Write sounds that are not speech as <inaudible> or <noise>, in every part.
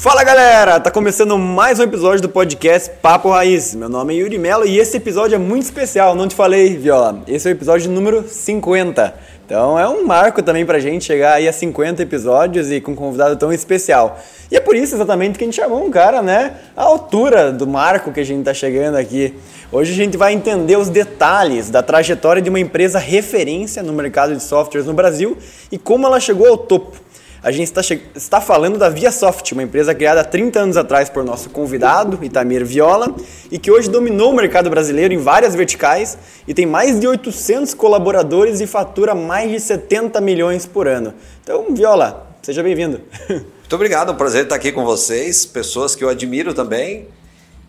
Fala galera, tá começando mais um episódio do podcast Papo Raiz. Meu nome é Yuri Mello e esse episódio é muito especial, não te falei, Viola. Esse é o episódio número 50. Então é um marco também pra gente chegar aí a 50 episódios e com um convidado tão especial. E é por isso exatamente que a gente chamou um cara, né, à altura do marco que a gente tá chegando aqui. Hoje a gente vai entender os detalhes da trajetória de uma empresa referência no mercado de softwares no Brasil e como ela chegou ao topo. A gente está, está falando da ViaSoft, uma empresa criada há 30 anos atrás por nosso convidado, Itamir Viola, e que hoje dominou o mercado brasileiro em várias verticais e tem mais de 800 colaboradores e fatura mais de 70 milhões por ano. Então, Viola, seja bem-vindo. <laughs> Muito obrigado, é um prazer estar aqui com vocês, pessoas que eu admiro também.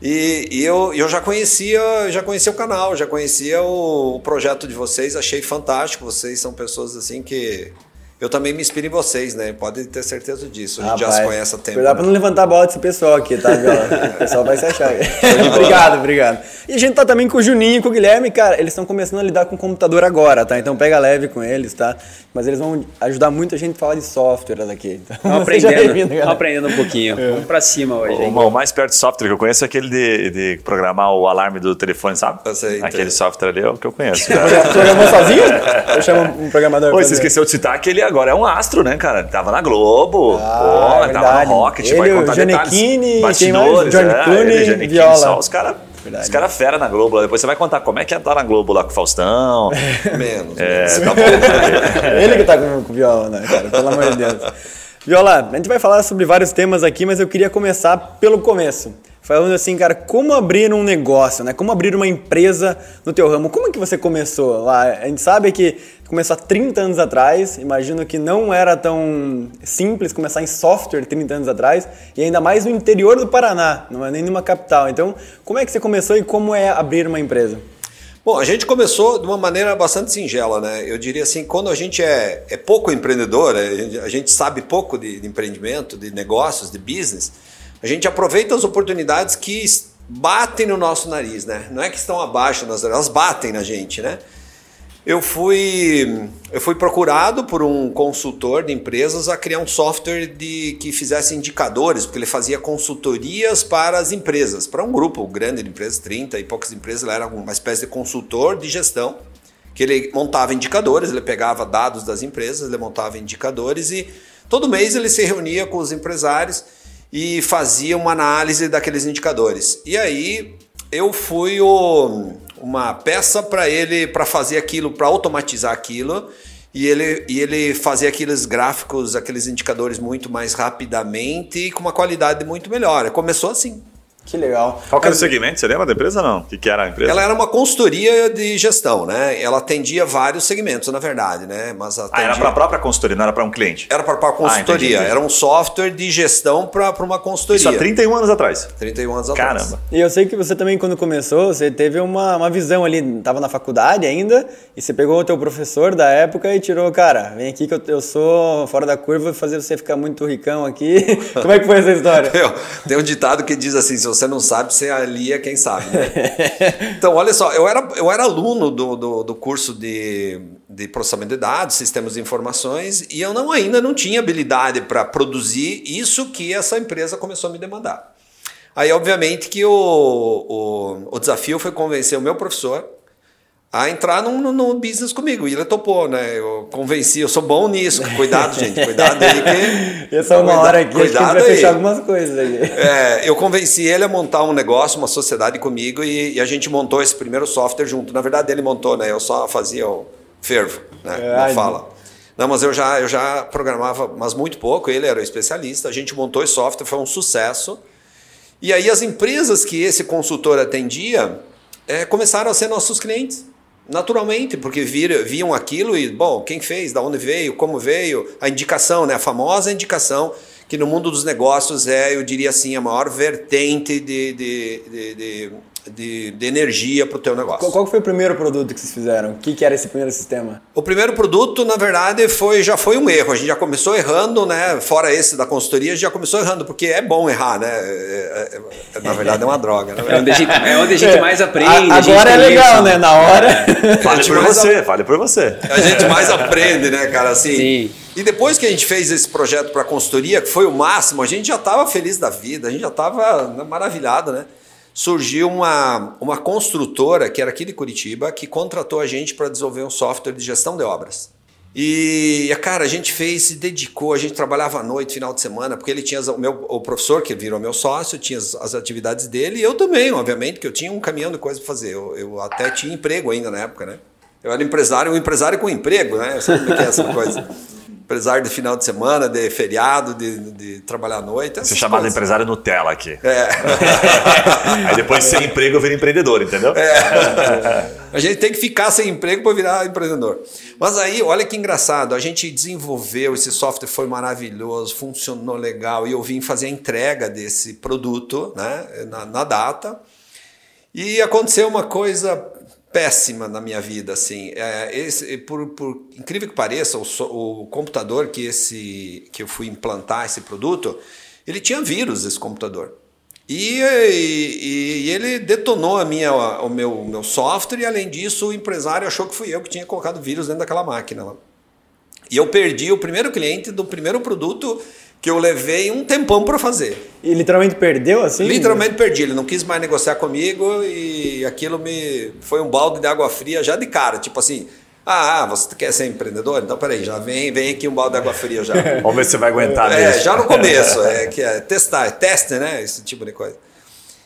E, e eu, eu já conhecia, já conhecia o canal, já conhecia o, o projeto de vocês, achei fantástico. Vocês são pessoas assim que eu também me inspiro em vocês, né? Pode ter certeza disso. A gente Rapaz, já se conhece há tempo. Cuidado né? pra não levantar a bola desse pessoal aqui, tá, <laughs> O pessoal vai se achar. <laughs> obrigado, obrigado. E a gente tá também com o Juninho e com o Guilherme, cara, eles estão começando a lidar com o computador agora, tá? Então pega leve com eles, tá? Mas eles vão ajudar muito a gente a falar de software aqui. <laughs> Então, Estamos aprendendo, aprendendo um pouquinho. É. Vamos pra cima hoje. O, o, mais perto de software que eu conheço é aquele de, de programar o alarme do telefone, sabe? Eu sei. Aquele software ali é o que eu conheço. Programou sozinho? Eu chamo um programador. Pô, você esqueceu de citar que ele agora é um astro, né, cara? Tava na Globo, ah, pô, é tava no Rocket, ele, vai contar o Giannichini, bastidores, Johnny é, Clooney, ele, Viola. Só os caras os caras fera na Globo. Depois você vai contar como é que é estar na Globo lá com o Faustão. <laughs> menos. É, menos. tá bom. <laughs> Ele que tá com, com o Viola, né, cara? Pelo amor de Deus. Viola, a gente vai falar sobre vários temas aqui, mas eu queria começar pelo começo falando assim, cara, como abrir um negócio, né? Como abrir uma empresa no teu ramo? Como é que você começou lá? A gente sabe que começou há 30 anos atrás, imagino que não era tão simples começar em software 30 anos atrás, e ainda mais no interior do Paraná, não é nem numa capital. Então, como é que você começou e como é abrir uma empresa? Bom, a gente começou de uma maneira bastante singela, né? Eu diria assim, quando a gente é, é pouco empreendedor, a gente sabe pouco de, de empreendimento, de negócios, de business, a gente aproveita as oportunidades que batem no nosso nariz, né? Não é que estão abaixo, elas batem na gente, né? Eu fui, eu fui procurado por um consultor de empresas a criar um software de, que fizesse indicadores, porque ele fazia consultorias para as empresas, para um grupo grande de empresas, 30 e poucas empresas, ele era uma espécie de consultor de gestão, que ele montava indicadores, ele pegava dados das empresas, ele montava indicadores e todo mês ele se reunia com os empresários e fazia uma análise daqueles indicadores. E aí eu fui o, uma peça para ele para fazer aquilo, para automatizar aquilo. E ele, e ele fazia aqueles gráficos, aqueles indicadores muito mais rapidamente e com uma qualidade muito melhor. Começou assim. Que legal. Qual que era o segmento? Você lembra da empresa ou não? O que, que era a empresa? Ela era uma consultoria de gestão, né? Ela atendia vários segmentos, na verdade, né? Mas atendia... ah, era para a própria consultoria, não era para um cliente? Era para a consultoria. Ah, entendi, entendi. Era um software de gestão para uma consultoria. Isso há 31 anos atrás? 31 anos Caramba. atrás. E eu sei que você também, quando começou, você teve uma, uma visão ali, estava na faculdade ainda, e você pegou o teu professor da época e tirou, cara, vem aqui que eu, eu sou fora da curva, vou fazer você ficar muito ricão aqui. <laughs> Como é que foi essa história? <laughs> Tem um ditado que diz assim, se você não sabe, você ali é quem sabe. Né? <laughs> então, olha só, eu era, eu era aluno do, do, do, curso de, de processamento de dados, sistemas de informações, e eu não, ainda não tinha habilidade para produzir isso que essa empresa começou a me demandar. Aí, obviamente, que o, o, o desafio foi convencer o meu professor a entrar no, no, business comigo. E ele topou, né? Eu convenci, eu sou bom nisso. Cuidado, gente, cuidado aí que. <laughs> Essa é uma hora aqui, cuidado acho que vai fechar algumas coisas aí. <laughs> É, eu convenci ele a montar um negócio, uma sociedade comigo, e, e, a gente montou esse primeiro software junto. Na verdade, ele montou, né? Eu só fazia o fervo, né? É, Não fala. Não, mas eu já, eu já programava, mas muito pouco. Ele era o especialista. A gente montou esse software, foi um sucesso. E aí as empresas que esse consultor atendia é, começaram a ser nossos clientes. Naturalmente, porque vir, viam aquilo e, bom, quem fez, da onde veio, como veio, a indicação, né? a famosa indicação, que no mundo dos negócios é, eu diria assim, a maior vertente de, de, de, de, de, de energia para o teu negócio. Qual, qual foi o primeiro produto que vocês fizeram? O que, que era esse primeiro sistema? O primeiro produto, na verdade, foi já foi um erro. A gente já começou errando, né? Fora esse da consultoria, a gente já começou errando, porque é bom errar, né? É, é, é, na verdade, é uma droga. Né? É onde a gente, é onde a gente mais aprende. A, agora é legal, né? Na hora. Fale por você, fale por você. A gente mais aprende, né, cara? Assim, Sim. E depois que a gente fez esse projeto para consultoria, que foi o máximo, a gente já estava feliz da vida, a gente já estava maravilhado, né? Surgiu uma, uma construtora, que era aqui de Curitiba, que contratou a gente para desenvolver um software de gestão de obras. E, cara, a gente fez, se dedicou, a gente trabalhava à noite, final de semana, porque ele tinha o, meu, o professor, que virou meu sócio, tinha as, as atividades dele, e eu também, obviamente, que eu tinha um caminhão de coisa para fazer. Eu, eu até tinha emprego ainda na época, né? Eu era empresário, um empresário com emprego, né? Sabe como é que é essa coisa? <laughs> Empresário de final de semana, de feriado, de, de trabalhar à noite. Você é chamado coisas. empresário Nutella aqui. É. <laughs> Aí depois sem emprego eu viro empreendedor, entendeu? A gente tem que ficar sem emprego para virar empreendedor. Mas aí, olha que engraçado, a gente desenvolveu, esse software foi maravilhoso, funcionou legal, e eu vim fazer a entrega desse produto né, na, na data. E aconteceu uma coisa péssima na minha vida, assim. É, esse, por, por incrível que pareça, o, o computador que, esse, que eu fui implantar esse produto, ele tinha vírus, esse computador. E, e- e ele detonou a minha, o meu, o meu software e, além disso, o empresário achou que fui eu que tinha colocado vírus dentro daquela máquina. E eu perdi o primeiro cliente do primeiro produto que eu levei um tempão para fazer. E literalmente perdeu assim? Literalmente perdi. Ele não quis mais negociar comigo e aquilo me foi um balde de água fria já de cara. Tipo assim, ah, ah, você quer ser empreendedor? Então peraí, já vem, vem aqui um balde de água fria já. <laughs> Vamos ver se você vai aguentar É, mesmo. já no começo, é que é testar, é teste, né? Esse tipo de coisa.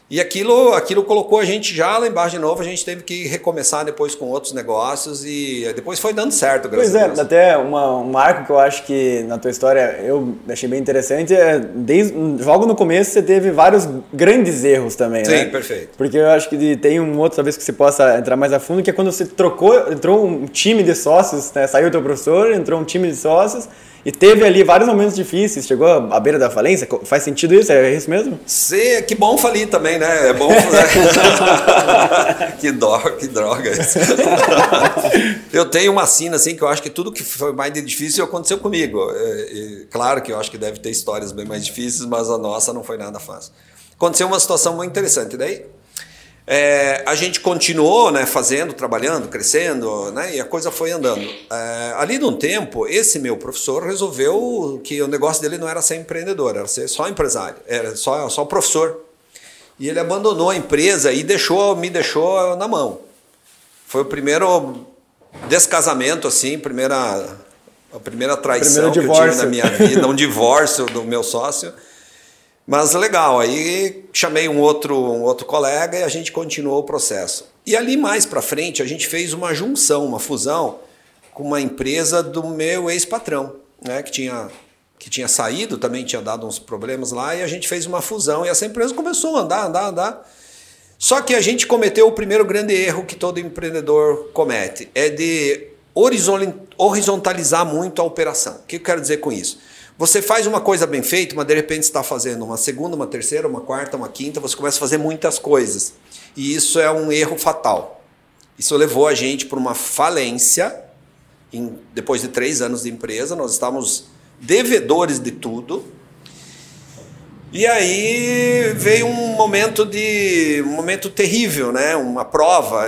E aquilo, aquilo colocou a gente já lá embaixo de novo, a gente teve que recomeçar depois com outros negócios e depois foi dando certo, graças Pois é, a Deus. até uma, um marco que eu acho que na tua história eu achei bem interessante é desde logo no começo você teve vários grandes erros também, Sim, né? perfeito. Porque eu acho que tem um outro talvez que você possa entrar mais a fundo que é quando você trocou, entrou um time de sócios, né? Saiu o teu professor, entrou um time de sócios e teve ali vários momentos difíceis, chegou à beira da falência. Faz sentido isso? É isso mesmo? Cê, que bom falir também, né? É bom <laughs> <laughs> que, droga, que droga isso. <laughs> eu tenho uma sina assim que eu acho que tudo que foi mais difícil aconteceu comigo. É, e claro que eu acho que deve ter histórias bem mais difíceis, mas a nossa não foi nada fácil. Aconteceu uma situação muito interessante. Daí é, a gente continuou né, fazendo, trabalhando, crescendo, né, e a coisa foi andando. É, ali de um tempo, esse meu professor resolveu que o negócio dele não era ser empreendedor, era ser só empresário, era só, só professor. E ele abandonou a empresa e deixou, me deixou na mão. Foi o primeiro descasamento, assim, primeira, a primeira traição que eu tive na minha vida, um divórcio do meu sócio. Mas legal, aí chamei um outro, um outro colega e a gente continuou o processo. E ali mais para frente a gente fez uma junção, uma fusão com uma empresa do meu ex-patrão, né, que tinha que tinha saído, também tinha dado uns problemas lá e a gente fez uma fusão e essa empresa começou a andar, andar, andar. Só que a gente cometeu o primeiro grande erro que todo empreendedor comete, é de horizon- horizontalizar muito a operação. O que eu quero dizer com isso? Você faz uma coisa bem feita, mas de repente está fazendo uma segunda, uma terceira, uma quarta, uma quinta, você começa a fazer muitas coisas. E isso é um erro fatal. Isso levou a gente para uma falência. Em- depois de três anos de empresa, nós estávamos devedores de tudo. E aí veio um momento de um momento terrível, né? Uma prova,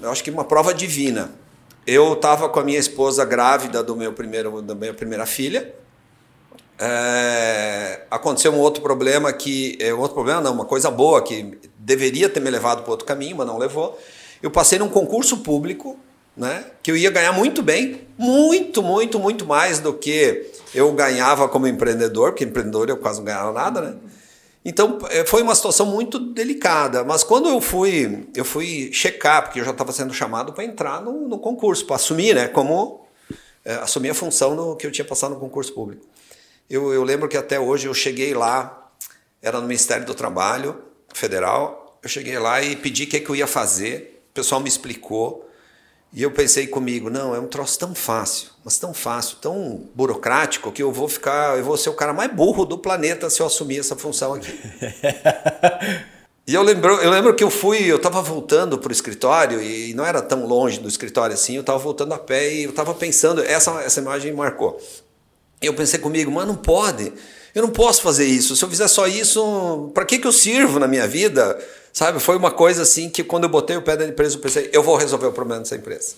eu acho que uma prova divina. Eu estava com a minha esposa grávida do meu primeiro da minha primeira filha. É, aconteceu um outro problema que é outro problema não, uma coisa boa que deveria ter me levado para outro caminho, mas não levou. Eu passei num concurso público, né? Que eu ia ganhar muito bem, muito, muito, muito mais do que eu ganhava como empreendedor, porque empreendedor eu quase não ganhava nada, né? Então eh, foi uma situação muito delicada, mas quando eu fui, eu fui checar, porque eu já estava sendo chamado para entrar no, no concurso, para assumir, né? Como eh, assumir a função no, que eu tinha passado no concurso público. Eu, eu lembro que até hoje eu cheguei lá, era no Ministério do Trabalho Federal, eu cheguei lá e pedi o que, que eu ia fazer, o pessoal me explicou, e eu pensei comigo, não, é um troço tão fácil, mas tão fácil, tão burocrático, que eu vou ficar, eu vou ser o cara mais burro do planeta se eu assumir essa função aqui. <laughs> E eu lembro, eu lembro que eu fui, eu estava voltando para o escritório e não era tão longe do escritório assim, eu estava voltando a pé e eu estava pensando, essa, essa imagem marcou. Eu pensei comigo, mas não pode, eu não posso fazer isso. Se eu fizer só isso, para que, que eu sirvo na minha vida? Sabe, foi uma coisa assim que quando eu botei o pé da empresa, eu pensei, eu vou resolver o problema dessa empresa.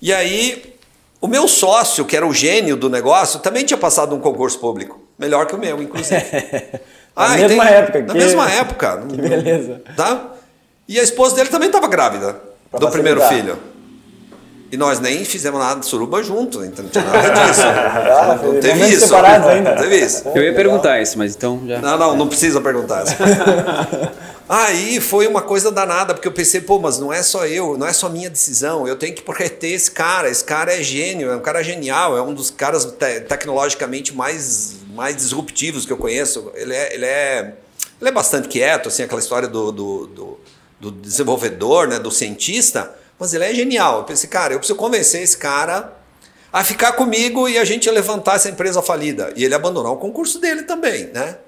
E aí, o meu sócio, que era o gênio do negócio, também tinha passado um concurso público, melhor que o meu, inclusive. <laughs> Na ah, mesma tem, época. Na que... mesma época. Que beleza. Tá? E a esposa dele também estava grávida pra do primeiro filho. E nós nem fizemos nada de suruba junto, então não tinha nada <laughs> disso. ah, não teve isso. Ainda. Teve isso. Eu ia perguntar isso, mas então já. Não, não, não precisa perguntar. <laughs> Aí foi uma coisa danada, porque eu pensei, pô, mas não é só eu, não é só minha decisão, eu tenho que reter esse cara. Esse cara é gênio, é um cara genial, é um dos caras te tecnologicamente mais, mais disruptivos que eu conheço. Ele é, ele é, ele é bastante quieto, assim, aquela história do, do, do, do desenvolvedor, né, do cientista mas ele é genial. Eu pensei, cara, eu preciso convencer esse cara a ficar comigo e a gente levantar essa empresa falida. E ele abandonou o concurso dele também, né?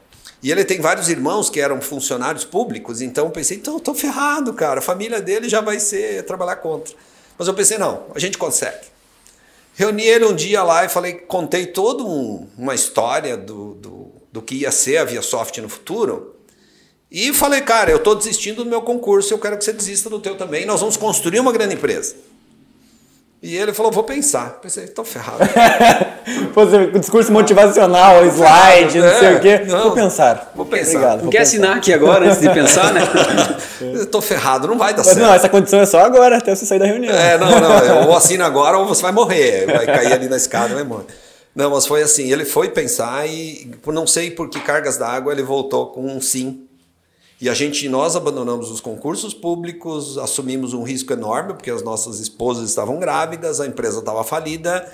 E ele tem vários irmãos que eram funcionários públicos, então eu pensei, então eu tô ferrado, cara, a família dele já vai ser trabalhar contra. Mas eu pensei, não, a gente consegue. Reuni ele um dia lá e falei, contei toda um, uma história do, do, do que ia ser a ViaSoft no futuro. E falei, cara, eu estou desistindo do meu concurso, eu quero que você desista do teu também. Nós vamos construir uma grande empresa. E ele falou, vou pensar. Pensei, estou ferrado. <laughs> o discurso motivacional, slide, não sei o quê. Não, vou pensar. Vou pensar. Obrigado, não quer pensar. assinar aqui agora antes de pensar, né? <laughs> Estou ferrado, não vai dar Mas certo. não, essa condição é só agora, até você sair da reunião. É, não, não. <laughs> Ou assina agora ou você vai morrer. Vai cair ali na escada e vai morrer. Não, mas foi assim, ele foi pensar e por não sei por que cargas d'água ele voltou com um sim e a gente, nós abandonamos os concursos públicos, assumimos um risco enorme, porque as nossas esposas estavam grávidas, a empresa estava falida,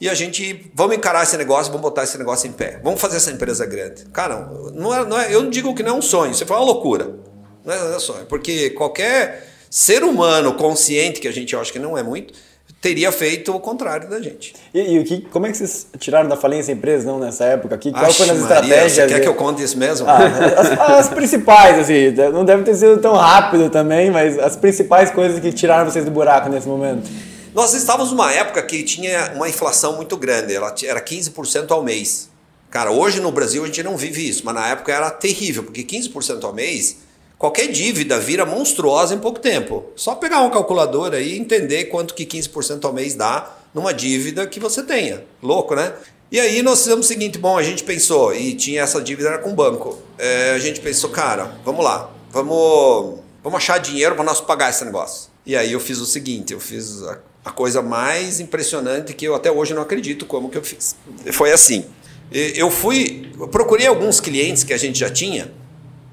e a gente, vamos encarar esse negócio, vamos botar esse negócio em pé, vamos fazer essa empresa grande. Cara, não é, não é, eu não digo que não é um sonho, você foi uma loucura, não é, não é sonho, porque qualquer ser humano consciente, que a gente acha que não é muito, teria feito o contrário da gente. E, e o que, como é que vocês tiraram da falência a empresa não, nessa época? Que, qual Axe, foi as Maria, estratégias? Quer que eu conte isso mesmo? Ah, as, as, principais, assim, não deve ter sido tão rápido também, mas as principais coisas que tiraram vocês do buraco nesse momento. Nós estávamos numa época que tinha uma inflação muito grande, ela era 15% ao mês. Cara, hoje no Brasil a gente não vive isso, mas na época era terrível, porque 15% ao mês qualquer dívida vira monstruosa em pouco tempo. Só pegar uma calculadora e entender quanto que 15% ao mês dá numa dívida que você tenha. Louco, né? E aí nós fizemos o seguinte, bom, a gente pensou, e tinha essa dívida era com o banco. É, a gente pensou, cara, vamos lá, vamos, vamos achar dinheiro para nós pagar esse negócio. E aí eu fiz o seguinte, eu fiz a, a coisa mais impressionante que eu até hoje não acredito como que eu fiz. Foi assim, eu fui, procurei alguns clientes que a gente já tinha,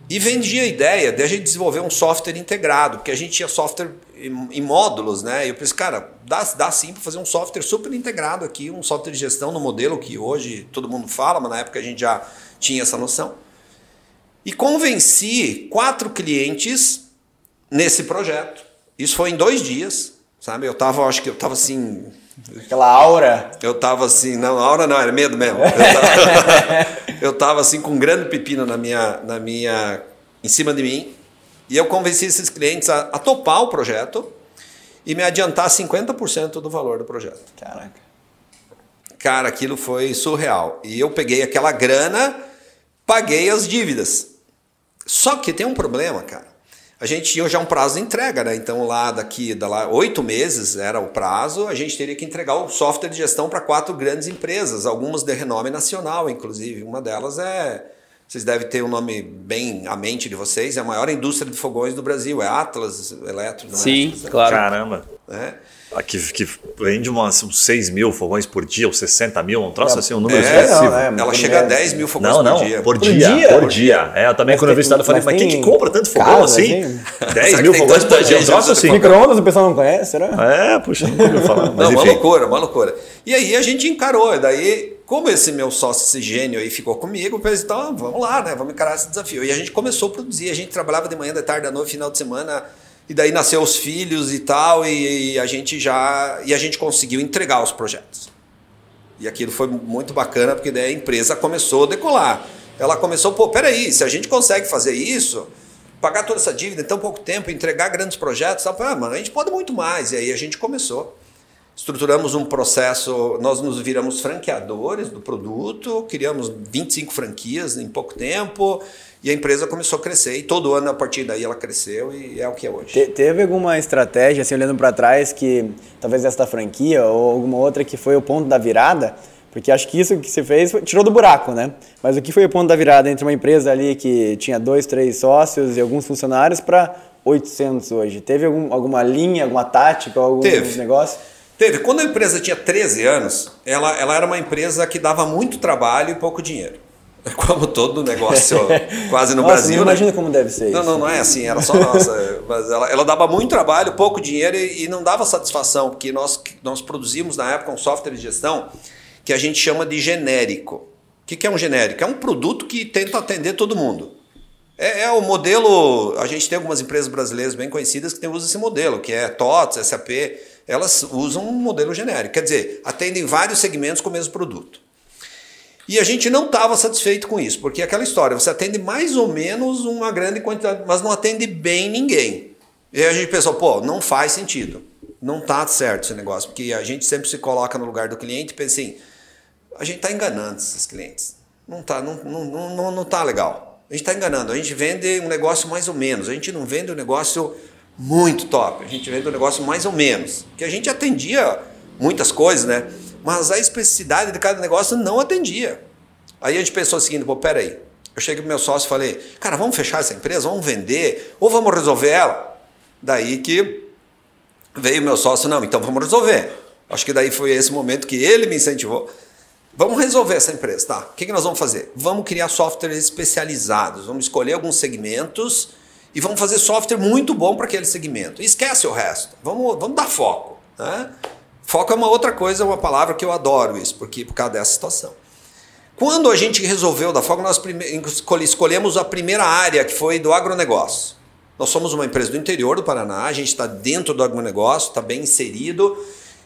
e vendia a ideia de a gente desenvolver um software integrado, porque a gente tinha software em, módulos, né? E eu pensei, cara, dá, dá sim para fazer um software super integrado aqui, um software de gestão no modelo que hoje todo mundo fala, mas na época a gente já tinha essa noção. E convenci quatro clientes nesse projeto. Isso foi em dois dias, sabe? Eu tava, acho que eu tava assim, Aquela aura. Eu tava assim, não, aura não, era medo mesmo. Eu tava, <laughs> eu tava assim com um grande pepino na minha, na minha, em cima de mim. E eu convenci esses clientes a, a topar o projeto e me adiantar 50% do valor do projeto. Caraca. Cara, aquilo foi surreal. E eu peguei aquela grana, paguei as dívidas. Só que tem um problema, cara a gente tinha já um prazo de entrega, né? Então lá daqui, da lá, oito meses era o prazo, a gente teria que entregar o software de gestão para quatro grandes empresas, algumas de renome nacional, inclusive. Uma delas é, vocês devem ter o um nome bem à mente de vocês, é a maior indústria de fogões do Brasil, é Atlas Eletro. Sim, claro. Caramba. É. Que, que vende umas, uns 6 mil fogões por dia, ou 60 mil, um troço é, assim, um número é, expressivo. Não, é, ela chega a 10 mil fogões não, não, por dia. Por, dia, por dia. Por dia. É, eu também mas quando eu vi isso, eu falei, mas, mas quem que compra tanto fogão assim? assim? 10 mil fogões por dia, um troço assim. Micro-ondas o pessoal não conhece, será? É, puxa, não ouviu falar. Mas não, enfim. uma loucura, uma loucura. E aí a gente encarou, e daí, como esse meu sócio, esse gênio aí ficou comigo, eu pensei, então vamos lá, né, vamos encarar esse desafio. E a gente começou a produzir, a gente trabalhava de manhã, de tarde, à noite, final de semana, e daí nasceu os filhos e tal, e, e, a gente já e a gente conseguiu entregar os projetos. E aquilo foi muito bacana porque daí a empresa começou a decolar. ela começou, pô, peraí, se a gente consegue fazer isso, pagar toda essa dívida em tão pouco tempo, entregar grandes projetos, tal, ah, mano, a gente pode muito mais. E aí a gente começou. Estruturamos um processo, nós nos viramos franqueadores do produto, criamos 25 franquias em pouco tempo e a empresa começou a crescer. E todo ano, a partir daí, ela cresceu e é o que é hoje. Te, teve alguma estratégia, assim, olhando para trás, que talvez essa franquia ou alguma outra que foi o ponto da virada? Porque acho que isso que você fez tirou do buraco, né? Mas o que foi o ponto da virada entre uma empresa ali que tinha dois, três sócios e alguns funcionários para 800 hoje? Teve algum, alguma linha, alguma tática, algum Teve. negócio? Teve. Quando a empresa tinha 13 anos, ela, ela era uma empresa que dava muito trabalho e pouco dinheiro. <laughs> Como todo negócio <laughs> quase no Nossa, Brasil. Não né? imagina como deve ser Não, isso. não, não é assim, era só nossa. <laughs> Mas ela, ela dava muito trabalho, pouco dinheiro e, e não dava satisfação, porque nós, nós produzimos na época um software de gestão que a gente chama de genérico. O que, que é um genérico? É um produto que tenta atender todo mundo. É, é o modelo. A gente tem algumas empresas brasileiras bem conhecidas que tem, usam esse modelo, que é TOTS, SAP. Elas usam um modelo genérico. Quer dizer, atendem vários segmentos com o mesmo produto. E a gente não estava satisfeito com isso, porque é aquela história, você atende mais ou menos uma grande quantidade, mas não atende bem ninguém. E a gente pensou, pô, não faz sentido. Não tá certo esse negócio, porque a gente sempre se coloca no lugar do cliente e pensa assim, a gente está enganando esses clientes. Não tá, não, não, não, não tá legal. A gente está enganando. A gente vende um negócio mais ou menos. A gente não vende um negócio muito top. A gente vende um negócio mais ou menos. Que a gente atendia muitas coisas, né? Mas a especificidade de cada negócio não atendia. Aí a gente pensou o seguinte, pô, peraí. Eu cheguei pro meu sócio e falei, cara, vamos fechar essa empresa, vamos vender, ou vamos resolver ela. Daí que veio meu sócio, não, então vamos resolver. Acho que daí foi esse momento que ele me incentivou. Vamos resolver essa empresa, tá? O que, que nós vamos fazer? Vamos criar softwares especializados, vamos escolher alguns segmentos e vamos fazer software muito bom para aquele segmento. Esquece o resto, vamos, vamos dar foco. Né? Foco é uma outra coisa, uma palavra que eu adoro isso, porque por causa dessa situação. Quando a gente resolveu dar foco, nós escolhemos a primeira área, que foi do agronegócio. Nós somos uma empresa do interior do Paraná, a gente está dentro do agronegócio, está bem inserido.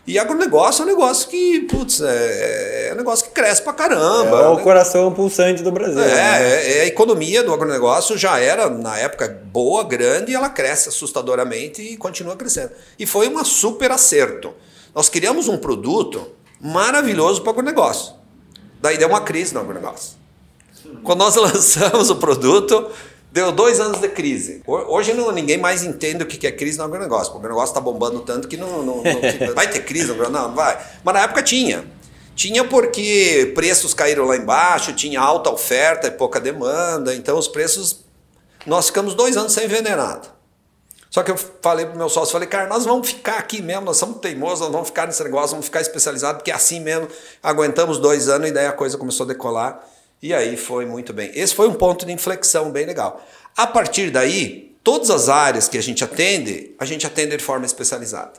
E agronegócio é um negócio que, putz, é, é um negócio que cresce pra caramba. É o coração pulsante do Brasil. É, né? é, é, a economia do agronegócio já era, na época, boa, grande, e ela cresce assustadoramente e continua crescendo. E foi um super acerto. Nós criamos um produto maravilhoso para o agronegócio. Daí deu uma crise no agronegócio. Quando nós <laughs> lançamos o produto, deu dois anos de crise. Hoje não, ninguém mais entende o que é crise no agronegócio. O agronegócio está bombando tanto que não, não, não <laughs> vai ter crise no agronegócio? Não, vai. Mas na época tinha. Tinha porque preços caíram lá embaixo, tinha alta oferta e pouca demanda, então os preços. Nós ficamos dois anos sem vender nada. Só que eu falei pro meu sócio, falei, cara, nós vamos ficar aqui mesmo, nós somos teimosos, nós vamos ficar nesse negócio, vamos ficar especializados, porque é assim mesmo, aguentamos dois anos e daí a coisa começou a decolar. E aí foi muito bem. Esse foi um ponto de inflexão bem legal. A partir daí, todas as áreas que a gente atende, a gente atende de forma especializada.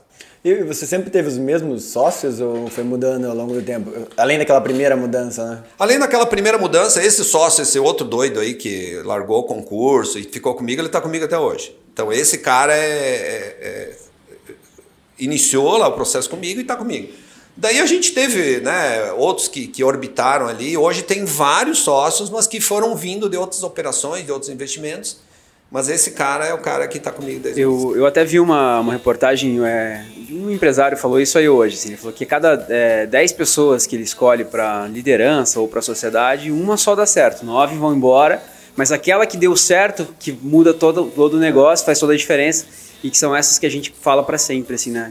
E você sempre teve os mesmos sócios ou foi mudando ao longo do tempo? Além daquela primeira mudança, né? Além daquela primeira mudança, esse sócio, esse outro doido aí que largou o concurso e ficou comigo, ele está comigo até hoje. Então esse cara é, é, é, iniciou lá o processo comigo e está comigo. Daí a gente teve né, outros que, que orbitaram ali. Hoje tem vários sócios, mas que foram vindo de outras operações, de outros investimentos. Mas esse cara é o cara que está comigo desde eu, eu até vi uma, uma reportagem, é, um empresário falou isso aí hoje. Assim, ele falou que cada é, 10 pessoas que ele escolhe para liderança ou para a sociedade, uma só dá certo, nove vão embora, mas aquela que deu certo, que muda todo, todo o negócio, faz toda a diferença, e que são essas que a gente fala para sempre, assim, né?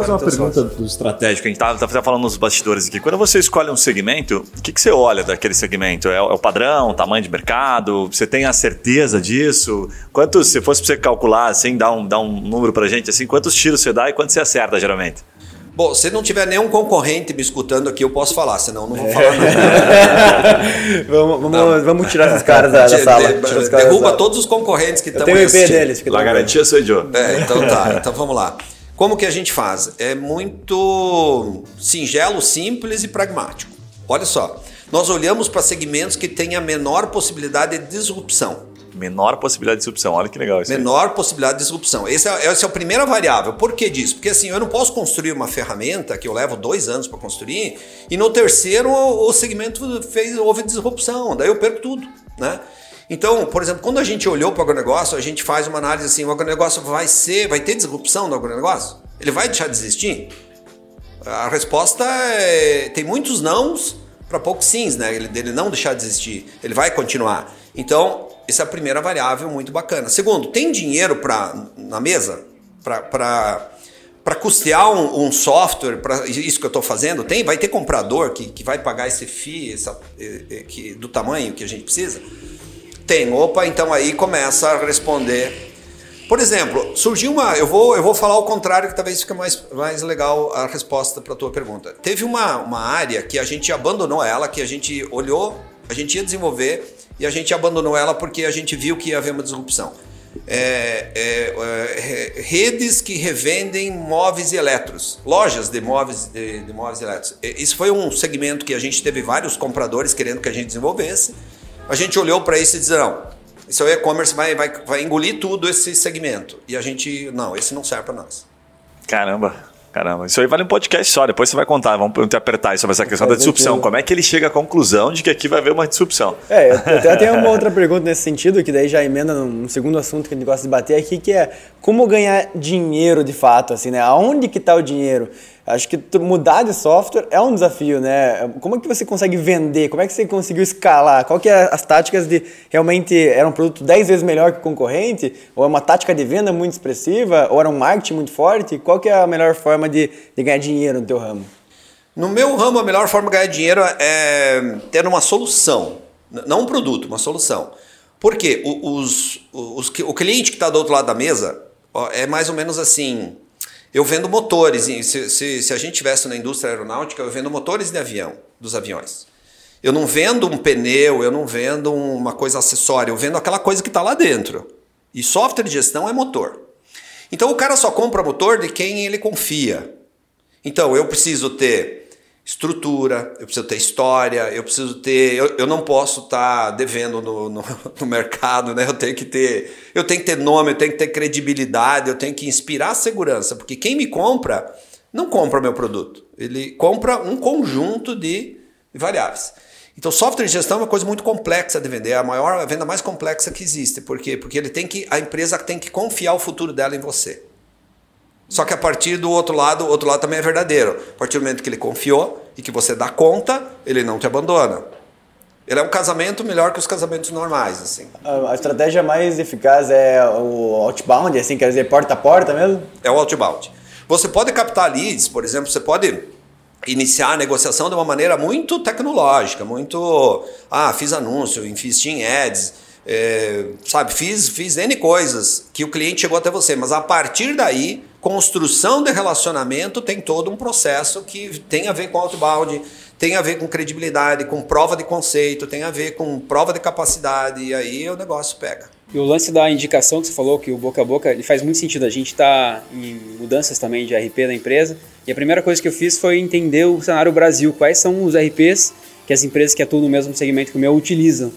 Fazer uma pergunta do estratégico. A gente estava tá, falando nos bastidores aqui. Quando você escolhe um segmento, o que, que você olha daquele segmento? É, é o padrão, o tamanho de mercado? Você tem a certeza disso? Quantos, se fosse para você calcular, assim, dar um, dar um número para gente, assim, quantos tiros você dá e quantos você acerta, geralmente? Bom, se não tiver nenhum concorrente me escutando aqui, eu posso falar, senão não vou <laughs> falar nada. vamos, vamos, vamos, tirar esses caras da, da <laughs> sala. De, derruba todos os concorrentes que estão aí. Tem o IP deles. La garantia sou eu. É, então tá, então vamos lá. Como que a gente faz? É muito singelo, simples e pragmático. Olha só, nós olhamos para segmentos que têm a menor possibilidade de disrupção. Menor possibilidade de disrupção, olha que legal isso. Menor aí. possibilidade de disrupção. Essa é, essa é a primeira variável. Por que disso? Porque assim, eu não posso construir uma ferramenta que eu levo dois anos para construir e no terceiro o segmento fez, houve disrupção, daí eu perco tudo. Né? Então, por exemplo, quando a gente olhou para o agronegócio, a gente faz uma análise assim, o agronegócio vai ser, vai ter disrupção no agronegócio? Ele vai deixar de existir? A resposta é, tem muitos nãos para poucos sims, né? Ele, não deixar de existir. Ele vai continuar. Então, essa é a primeira variável muito bacana. Segundo, tem dinheiro pra, na mesa para custear um, um software, para isso que eu estou fazendo? Tem? Vai ter comprador que, que vai pagar esse FII essa, que, do tamanho que a gente precisa? Tem. Opa, então aí começa a responder. Por exemplo, surgiu uma. Eu vou, eu vou falar o contrário, que talvez fique mais, mais legal a resposta para a tua pergunta. Teve uma, uma área que a gente abandonou ela, que a gente olhou, a gente ia desenvolver e a gente abandonou ela porque a gente viu que ia haver uma disrupção. É, é, é, redes que revendem móveis e eletros, lojas de móveis, de, de móveis e eletros. Isso foi um segmento que a gente teve vários compradores querendo que a gente desenvolvesse a gente olhou para isso e disse, não, esse é e-commerce vai, vai, vai engolir tudo esse segmento. E a gente, não, esse não serve para nós. Caramba. Caramba, isso aí vale um podcast só, depois você vai contar, vamos apertar sobre essa questão da disrupção. Como é que ele chega à conclusão de que aqui vai haver uma disrupção? É, eu até tenho uma <laughs> outra pergunta nesse sentido, que daí já emenda num segundo assunto que a gente gosta de bater aqui, que é como ganhar dinheiro de fato, assim, né? Aonde que está o dinheiro? Acho que mudar de software é um desafio, né? Como é que você consegue vender? Como é que você conseguiu escalar? Qual que é as táticas de realmente era um produto 10 vezes melhor que o concorrente? Ou é uma tática de venda muito expressiva? Ou era um marketing muito forte? Qual que é a melhor forma de, de ganhar dinheiro no teu ramo? No meu ramo, a melhor forma de ganhar dinheiro é ter uma solução. Não um produto, uma solução. Por quê? Os, os, os o cliente que está do outro lado da mesa é mais ou menos assim eu vendo motores. Se, se, se a gente estivesse na indústria aeronáutica, eu vendo motores de avião, dos aviões. Eu não vendo um pneu, eu não vendo uma coisa acessória, eu vendo aquela coisa que está lá dentro. E software de gestão é motor. Então o cara só compra motor de quem ele confia. Então eu preciso ter estrutura, eu preciso ter história, eu preciso ter. Eu, eu não posso estar tá devendo no, no, <laughs> no, mercado, né? Eu tenho que ter. Eu tenho que ter nome, eu tenho que ter credibilidade, eu tenho que inspirar segurança, porque quem me compra não compra meu produto. Ele compra um conjunto de variáveis. Então, software de gestão é uma coisa muito complexa de vender, é a maior a venda mais complexa que existe. Por quê? Porque ele tem que, a empresa tem que confiar o futuro dela em você. Só que a partir do outro lado, o outro lado também é verdadeiro. A partir do momento que ele confiou e que você dá conta, ele não te abandona. Ele é um casamento melhor que os casamentos normais, assim. A estratégia mais eficaz é o outbound, assim, quer dizer, porta a porta mesmo? É o outbound. Você pode captar leads, por exemplo, você pode iniciar a negociação de uma maneira muito tecnológica, muito, ah, fiz anúncio, investi em ads, é, sabe, fiz, fiz N coisas que o cliente chegou até você, mas a partir daí construção de relacionamento tem todo um processo que tem a ver com outbound, tem a ver com credibilidade, com prova de conceito, tem a ver com prova de capacidade, e aí o negócio pega. E o lance da indicação que você falou, que o boca a boca, ele faz muito sentido. A gente está em mudanças também de RP da empresa, e a primeira coisa que eu fiz foi entender o cenário Brasil, quais são os RPs que as empresas que atuam no mesmo segmento que o meu utilizam.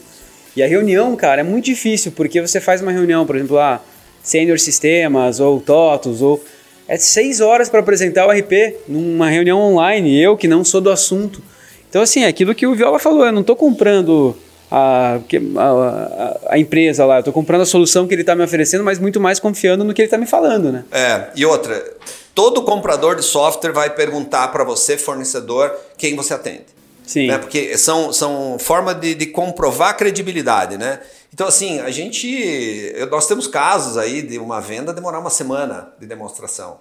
E a reunião, cara, é muito difícil, porque você faz uma reunião, por exemplo, lá, Senior Sistemas ou TOTOS, ou é seis horas para apresentar o RP numa reunião online, eu que não sou do assunto. Então, assim, é aquilo que o Viola falou, eu não estou comprando a, a, a, empresa lá, eu estou comprando a solução que ele está me oferecendo, mas muito mais confiando no que ele está me falando, né? É, e outra, todo comprador de software vai perguntar para você, fornecedor, quem você atende. Sim. Né? Porque são, são forma de, de comprovar credibilidade, né? Então, assim, a gente. Nós temos casos aí de uma venda demorar uma semana de demonstração.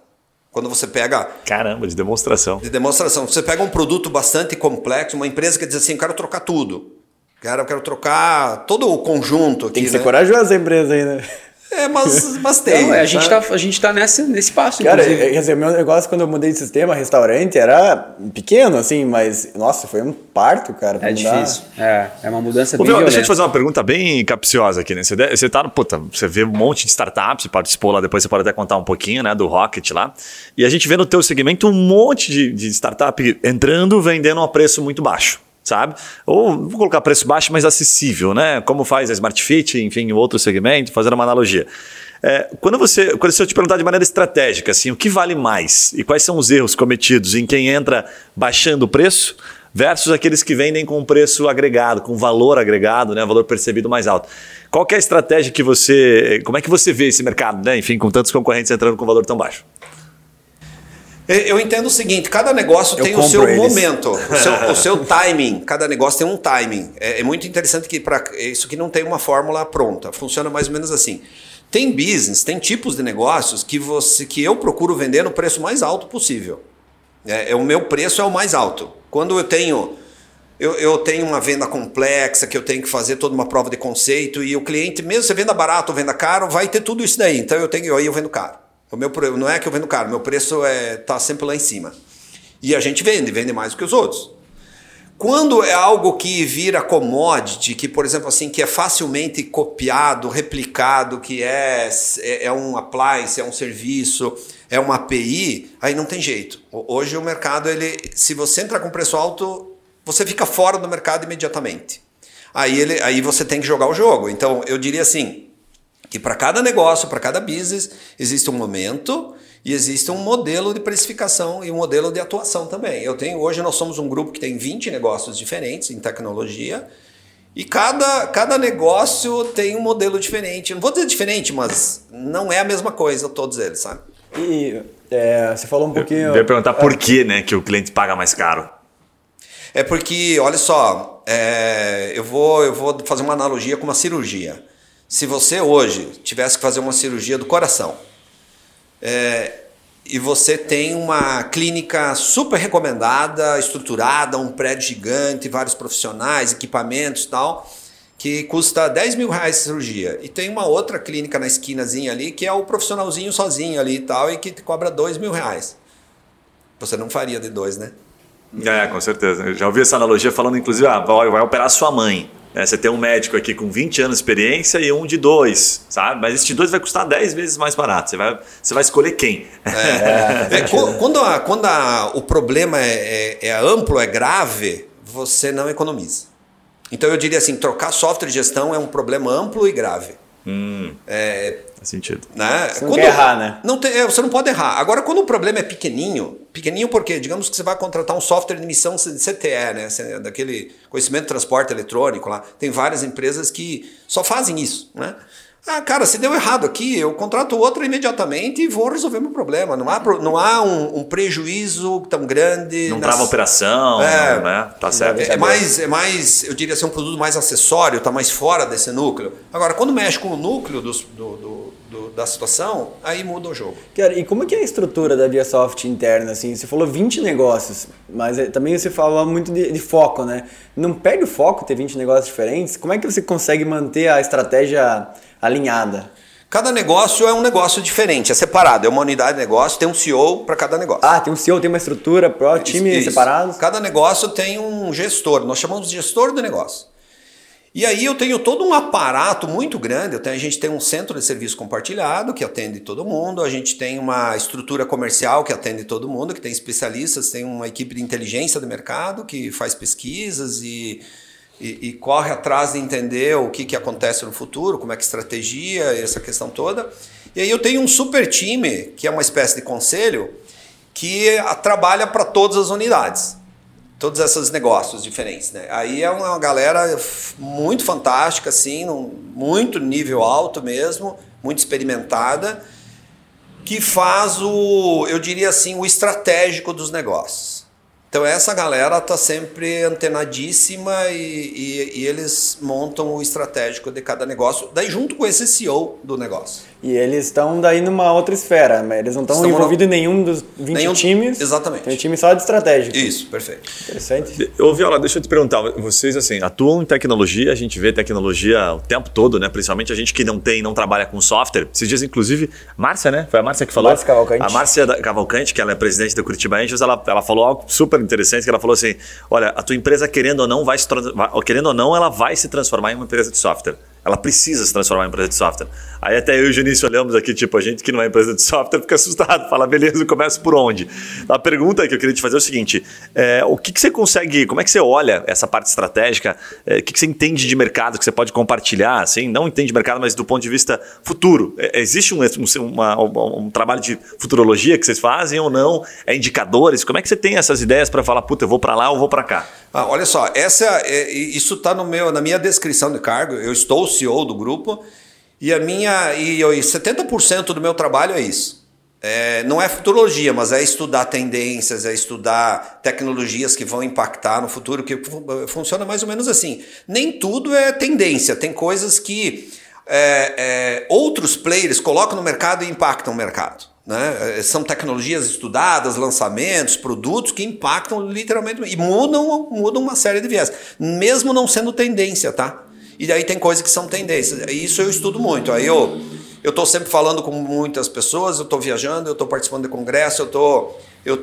Quando você pega. Caramba, de demonstração. De demonstração. Você pega um produto bastante complexo, uma empresa que diz assim: eu quero trocar tudo. Quero, quero trocar todo o conjunto aqui. Tem que ser né? corajoso a empresa aí, né? É, mas, mas tem. Não, a, gente sabe? tá, a gente tá nesse, nesse passo, Cara, inclusive. quer dizer, meu negócio quando eu mudei de sistema, restaurante, era pequeno, assim, mas, nossa, foi um parto, cara. É mudar. difícil. É, é uma mudança Ô, bem Viu, deixa eu te fazer uma pergunta bem capciosa aqui, né? Você, você tá no, puta, você vê um monte de startups, você participou lá, depois você pode até contar um pouquinho, né, do Rocket lá. E a gente vê no teu segmento um monte de, de startup entrando, vendendo a preço muito baixo. Sabe? Ou vou colocar preço baixo, mas acessível, né? Como faz a Smart Fit, enfim, outro segmento, fazendo uma analogia. É, quando você, quando eu te perguntar de maneira estratégica, assim, o que vale mais e quais são os erros cometidos em quem entra baixando o preço versus aqueles que vendem com preço agregado, com valor agregado, né, valor percebido mais alto. Qual é a estratégia que você, como é que você vê esse mercado, né? Enfim, com tantos concorrentes entrando com valor tão baixo. Eu entendo o seguinte: cada negócio Eu tem o seu eles. momento, o <laughs> seu, o seu timing. Cada negócio tem um timing. É, é muito interessante que para isso que não tem uma fórmula pronta. Funciona mais ou menos assim. Tem business, tem tipos de negócios que você que eu procuro vender no preço mais alto possível. É, é o meu preço é o mais alto. Quando eu tenho eu, eu tenho uma venda complexa que eu tenho que fazer toda uma prova de conceito e o cliente, mesmo você venda barato ou venda caro, vai ter tudo isso daí. Então eu tenho aí eu vendo caro. O meu não é que eu vendo caro, meu preço é tá sempre lá em cima. E a gente vende, vende mais do que os outros. Quando é algo que vira commodity, que por exemplo assim, que é facilmente copiado, replicado, que é, é, é um appliance, é um serviço, é uma API, aí não tem jeito. Ho- Hoje o mercado, ele, se você entrar com preço alto, você fica fora do mercado imediatamente. Aí, ele, aí você tem que jogar o jogo. Então eu diria assim, que para cada negócio, para cada business, existe um momento e existe um modelo de precificação e um modelo de atuação também. Eu tenho hoje nós somos um grupo que tem 20 negócios diferentes em tecnologia e cada, cada negócio tem um modelo diferente. Não vou dizer diferente, mas não é a mesma coisa todos eles, sabe? E é, você falou um pouquinho. Eu ia perguntar por que, né, que o cliente paga mais caro. É porque, olha só, é, eu, vou, eu vou fazer uma analogia com uma cirurgia. Se você hoje tivesse que fazer uma cirurgia do coração é, e você tem uma clínica super recomendada, estruturada, um prédio gigante, vários profissionais, equipamentos e tal, que custa 10 mil reais a cirurgia. E tem uma outra clínica na esquinazinha ali que é o profissionalzinho sozinho ali e tal, e que te cobra 2 mil reais. Você não faria de dois, né? É, com certeza. Eu já ouvi essa analogia falando, inclusive, ah, vai, vai operar sua mãe. É, você tem um médico aqui com 20 anos de experiência e um de dois, sabe? Mas esse de dois vai custar 10 vezes mais barato. Você vai, você vai escolher quem? É, <laughs> qu- quando a- quando a- o problema é, é- é amplo, é grave, você não economiza. Então eu diria assim, trocar software de gestão é um problema amplo e grave. Faz sentido. Né? Você não quer errar, né? Não tem- é, você não pode errar. Agora, quando o problema é pequenininho, pequenininho porque, digamos que você vai contratar um software de emissão de CTE, né? Daquele conhecimento de transporte eletrônico lá. Tem várias empresas que só fazem isso, né? Ah, cara, se deu errado aqui, eu contrato outro imediatamente e vou resolver meu problema. Não há, não há um, um prejuízo tão grande. Não nas- trava a operação, É. né? Tá certo. é, é mais, é mais, eu diria assim, um produto mais acessório, está mais fora desse núcleo. Agora, quando mexe com o núcleo dos- do, do- do- da situação, aí muda o jogo. Cara, e como que é a estrutura da ViaSoft interna, assim? Você falou 20 negócios, mas é- também você fala muito de, de foco, né? Não perde o foco ter 20 negócios diferentes? Como é que você consegue manter a estratégia alinhada? Cada negócio é um negócio diferente, é separado, é uma unidade de negócio, tem um CEO para cada negócio. Ah, tem um CEO, tem uma estrutura, pro time Isso. separados? Cada negócio tem um gestor, nós chamamos de gestor do negócio. E aí eu tenho todo um aparato muito grande. Tenho- a gente tem um centro de serviço compartilhado que atende todo mundo, a gente tem uma estrutura comercial que atende todo mundo, que tem especialistas, tem uma equipe de inteligência do mercado que faz pesquisas e, e, e corre atrás de entender o que, que acontece no futuro, como é que é estratégia, essa questão toda. E aí eu tenho um super time, que é uma espécie de conselho, que trabalha para todas as unidades todos esses negócios diferentes, né? Aí é uma galera muito fantástica, assim, muito nível alto mesmo, muito experimentada, que faz o, eu diria assim, o estratégico dos negócios. Então essa galera tá sempre antenadíssima e, e, e, eles montam o estratégico de cada negócio, daí junto com esse CEO do negócio. E eles estão daí numa outra esfera, mas eles não estão envolvidos no... em nenhum dos 20 nenhum... times. Exatamente. Tem um time só de estratégia. Isso, perfeito. Interessante. Ô Viola, deixa eu te perguntar, vocês assim, atuam em tecnologia, a gente vê tecnologia o tempo todo, né? Principalmente a gente que não tem, não trabalha com software. Esses dias, inclusive, Márcia, né? Foi a Márcia que falou. Márcia Cavalcante. A Márcia Cavalcante, que ela é presidente da Curitiba Angels, ela, ela falou algo super interessante que ela falou assim: olha, a tua empresa, querendo ou não, vai se querendo ou não, ela vai se transformar em uma empresa de software. Ela precisa se transformar em empresa de software. Aí até eu e o Junício olhamos aqui, tipo, a gente que não é empresa de software fica assustado, fala, beleza, começa por onde? A pergunta que eu queria te fazer é o seguinte: é, o que, que, você consegue, como é que você olha essa parte estratégica? É, o que, que, você entende de mercado que você pode compartilhar? Assim, não entende de mercado, mas do ponto de vista futuro. É, existe um, um, uma, um, trabalho de futurologia que vocês fazem ou não? É indicadores? Como é que você tem essas ideias para falar, puta, eu vou para lá ou vou para cá? Ah, olha só, essa, é, isso está na minha descrição de cargo. Eu estou CEO do grupo. E a minha e 70% do meu trabalho é isso. É, não é futurologia, mas é estudar tendências, é estudar tecnologias que vão impactar no futuro, que funciona mais ou menos assim. Nem tudo é tendência, tem coisas que é, é, outros players colocam no mercado e impactam o mercado. Né? É, são tecnologias estudadas, lançamentos, produtos que impactam literalmente e mudam, mudam uma série de viés, mesmo não sendo tendência, tá? E aí tem coisas que são tendências. Isso eu estudo muito. Aí eu eu estou sempre falando com muitas pessoas, eu estou viajando, eu estou participando de congresso, eu tô,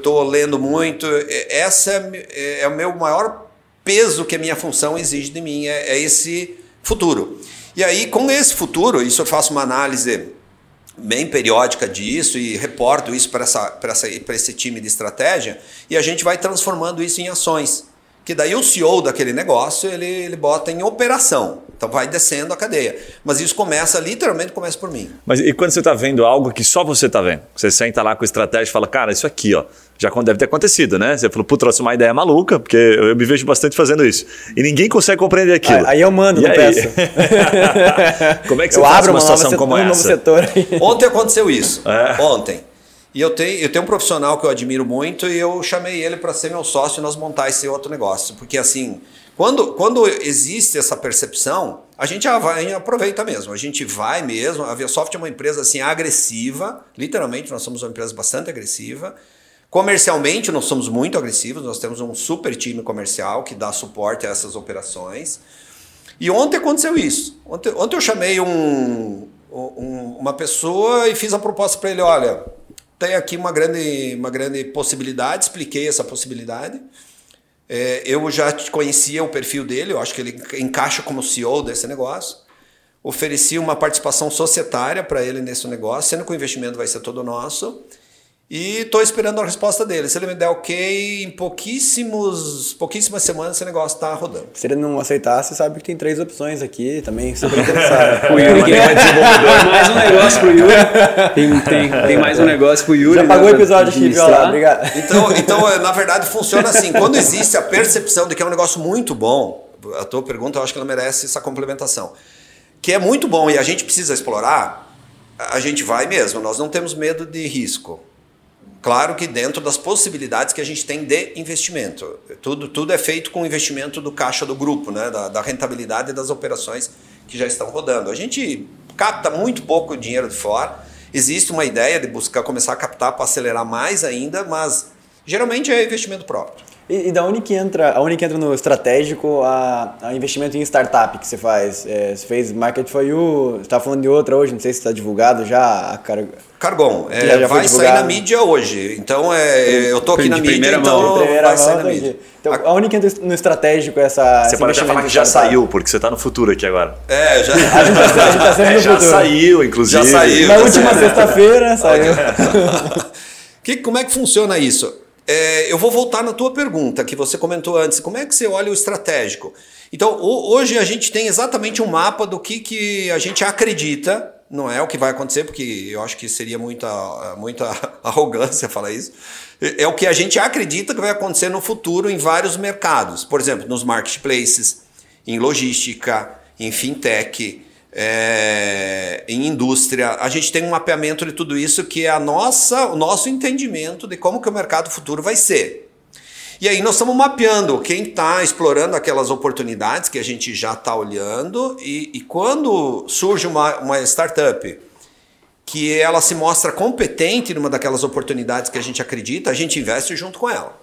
tô lendo muito. Essa é, é, o meu maior peso que a minha função exige de mim, é, é esse futuro. E aí, com esse futuro, isso eu faço uma análise bem periódica disso e reporto isso para essa, essa, esse time de estratégia e a gente vai transformando isso em ações que daí o CEO daquele negócio ele, ele bota em operação. Então vai descendo a cadeia. Mas isso começa, literalmente começa por mim. Mas e quando você está vendo algo que só você está vendo? Você senta lá com estratégia e fala, cara, isso aqui, ó, já deve ter acontecido, né? Você falou, pô, trouxe uma ideia maluca, porque eu me vejo bastante fazendo isso. E ninguém consegue compreender aquilo. Aí eu mando, e não peço. <laughs> como é que você eu faz abro uma situação como um essa? Setor. Ontem aconteceu isso. É. Ontem. E eu tenho, eu tenho um profissional que eu admiro muito e eu chamei ele para ser meu sócio e nós montar esse outro negócio. Porque assim, quando, quando existe essa percepção, a gente vai, aproveita mesmo. A gente vai mesmo. A Viasoft é uma empresa assim agressiva, literalmente nós somos uma empresa bastante agressiva. Comercialmente nós somos muito agressivos, nós temos um super time comercial que dá suporte a essas operações. E ontem aconteceu isso. Ontem, ontem eu chamei um, um, uma pessoa e fiz a proposta para ele, olha, tem aqui uma grande, uma grande possibilidade, expliquei essa possibilidade. É, eu já conhecia o perfil dele, eu acho que ele encaixa como CEO desse negócio. Ofereci uma participação societária para ele nesse negócio, sendo que o investimento vai ser todo nosso. E estou esperando a resposta dele. Se ele me der ok, em pouquíssimos, pouquíssimas semanas esse negócio está rodando. Se ele não aceitar, você sabe que tem três opções aqui também, super <laughs> interessado. o Yuri, quem é <laughs> desenvolvedor, mais um negócio pro Yuri. Tem, tem, tem mais um negócio pro Yuri. Já pagou o episódio aqui, Viola, obrigado. Então, então, na verdade, funciona assim. Quando existe a percepção de que é um negócio muito bom, a tua pergunta, eu acho que ela merece essa complementação. Que é muito bom e a gente precisa explorar, a gente vai mesmo. Nós não temos medo de risco. Claro que dentro das possibilidades que a gente tem de investimento. Tudo, tudo é feito com o investimento do caixa do grupo, né? da, da rentabilidade das operações que já estão rodando. A gente capta muito pouco dinheiro de fora. Existe uma ideia de buscar começar a captar para acelerar mais ainda, mas geralmente é investimento próprio. E, e, da onde que entra, aonde que entra no estratégico a, a investimento em startup que você faz? É, você fez Market for You, você está falando de outra hoje, não sei se está divulgado já. A Car... Cargon, é, já, já vai sair na mídia hoje. Então é, eu tô aqui na mídia, então primeira vai sair na mídia. Então, a... aonde que entra no estratégico essa Você pode até falar que já saiu, porque você está no futuro aqui agora. É, já. <laughs> a gente está tá <laughs> é, no já futuro. saiu, inclusive. Já saiu. Na última sexta-feira <laughs> saiu. que, como é que funciona isso? É, eu vou voltar na tua pergunta que você comentou antes. Como é que você olha o estratégico? Então, hoje a gente tem exatamente um mapa do que, que a gente acredita, não é o que vai acontecer, porque eu acho que seria muita, muita <laughs> arrogância falar isso. É o que a gente acredita que vai acontecer no futuro em vários mercados. Por exemplo, nos marketplaces, em logística, em fintech, é, em indústria. A gente tem um mapeamento de tudo isso que é a nossa, o nosso entendimento de como que o mercado futuro vai ser. E aí nós estamos mapeando quem está explorando aquelas oportunidades que a gente já está olhando e, e, quando surge uma, uma startup que ela se mostra competente numa daquelas oportunidades que a gente acredita, a gente investe junto com ela.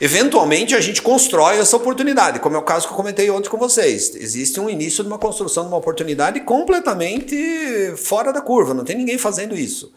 Eventualmente a gente constrói essa oportunidade, como é o caso que eu comentei ontem com vocês. Existe um início de uma construção de uma oportunidade completamente fora da curva, não tem ninguém fazendo isso.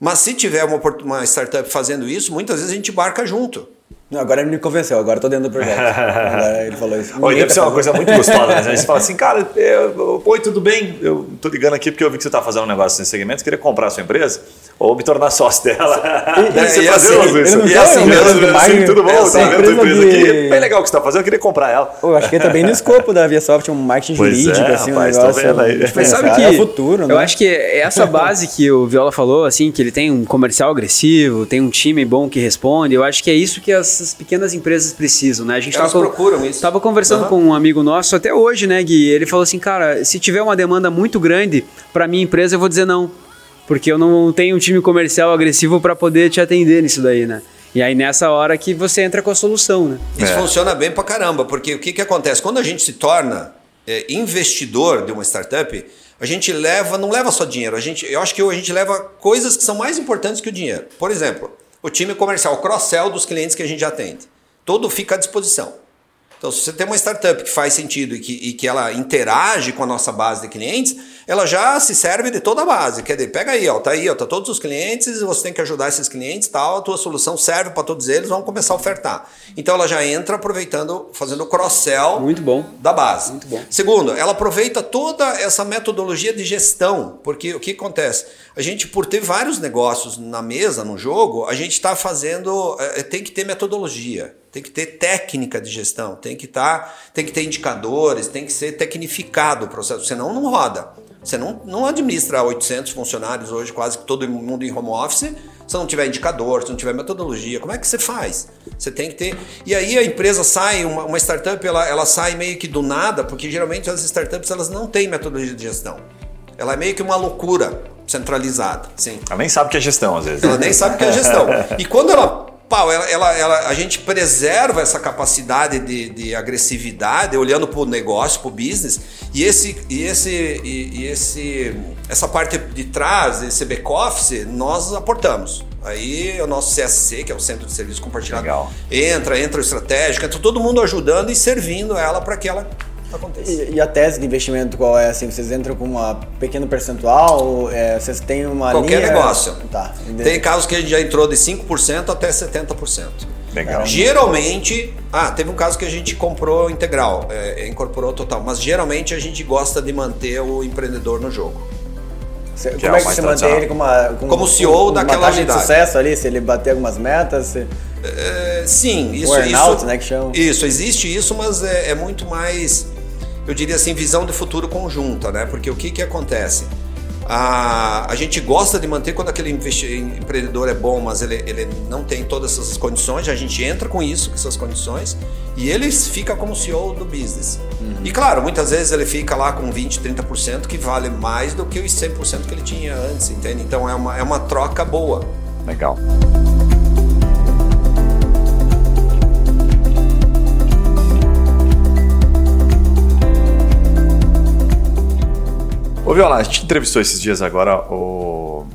Mas se tiver uma, uma startup fazendo isso, muitas vezes a gente embarca junto. Não, agora ele me convenceu, agora eu tô dentro do projeto. <laughs> agora ele falou isso. Oi, deve ser uma coisa muito gostosa, né? Você <laughs> fala assim, cara, eu, oi, tudo bem? Eu tô ligando aqui porque eu vi que você tá fazendo um negócio nesse segmento, queria comprar a sua empresa ou me tornar sócio dela. <laughs> E, e, você e assim, isso. E assim, mesmo, assim, tudo bom? É assim, tá vendo a empresa de... aqui? Bem legal o que você tá fazendo, eu queria comprar ela. Pô, acho que tá bem no escopo da ViaSoft, um marketing pois jurídico, é, assim, rapaz, um negócio. Vendo aí. Mas sabe que é o futuro, né? Eu acho que essa base que o Viola falou, assim, que ele tem um comercial agressivo, tem um time bom que responde, eu acho que é isso que essas pequenas empresas precisam, né? A gente Elas tava, procuram isso. Tava conversando uhum. com um amigo nosso até hoje, né, Gui? Ele falou assim, cara, se tiver uma demanda muito grande para minha empresa, eu vou dizer não, porque eu não tenho um time comercial agressivo para poder te atender nisso daí, né? E aí nessa hora que você entra com a solução, né? Isso é. funciona bem pra caramba, porque o que, que acontece? Quando a gente se torna é, investidor de uma startup, a gente leva, não leva só dinheiro, a gente, eu acho que a gente leva coisas que são mais importantes que o dinheiro. Por exemplo, o time comercial, o cross-sell dos clientes que a gente atende todo fica à disposição. Então, se você tem uma startup que faz sentido e que, e que ela interage com a nossa base de clientes, ela já se serve de toda a base. Quer dizer, pega aí, ó, tá aí, ó, tá todos os clientes, você tem que ajudar esses clientes, tal, a tua solução serve para todos eles, vamos começar a ofertar. Então ela já entra aproveitando, fazendo o cross-sell Muito bom. da base. Muito bom. Segundo, ela aproveita toda essa metodologia de gestão, porque o que acontece? A gente, por ter vários negócios na mesa, no jogo, a gente está fazendo, é, tem que ter metodologia tem que ter técnica de gestão, tem que tá, tem que ter indicadores, tem que ser tecnificado o processo, senão não roda. Você não, não administra 800 funcionários hoje, quase que todo mundo em home office, se não tiver indicador, se não tiver metodologia. Como é que você faz? Você tem que ter. E aí a empresa sai, uma, uma startup, ela, ela sai meio que do nada, porque geralmente as startups elas não têm metodologia de gestão. Ela é meio que uma loucura centralizada. Sim. Ela nem sabe o que é gestão, às vezes. Ela nem sabe o que é gestão. <laughs> E quando ela Pau, ela, ela, ela, a gente preserva essa capacidade de, de agressividade olhando para o negócio, para o business, e, esse, e, esse, e, e, esse, essa parte de trás, esse back-office, nós aportamos. Aí o nosso CSC, que é o Centro de Serviço Compartilhado, Legal. entra, entra o estratégico, entra todo mundo ajudando e servindo ela para que ela e, e, a tese de investimento qual é? Assim, vocês entram com uma pequeno percentual? É, vocês têm uma Qualquer linha? negócio. Tá. Tem casos que a gente já entrou de 5% até 70%. Legal. Geralmente, ah, teve um caso que a gente comprou integral, é, incorporou total, mas geralmente a gente gosta de manter o empreendedor no jogo. Cê, como é, é que você mantém ele como, uma, como, como CEO com, daquela uma taxa de sucesso ali, se ele bater algumas metas? Se... É, sim, isso, isso, né, que chama. isso existe isso, mas é, é muito mais eu diria assim, visão de futuro conjunta, né? Porque o que, que acontece? A, a gente gosta de manter quando aquele empreendedor é bom, mas ele, ele não tem todas essas condições, a gente entra com isso, com essas condições, e ele fica como CEO do business. Uhum. E claro, muitas vezes ele fica lá com 20%, 30%, que vale mais do que os 100% que ele tinha antes, entende? Então é uma, é uma troca boa. Legal. Ô Viola, a gente entrevistou esses dias agora o,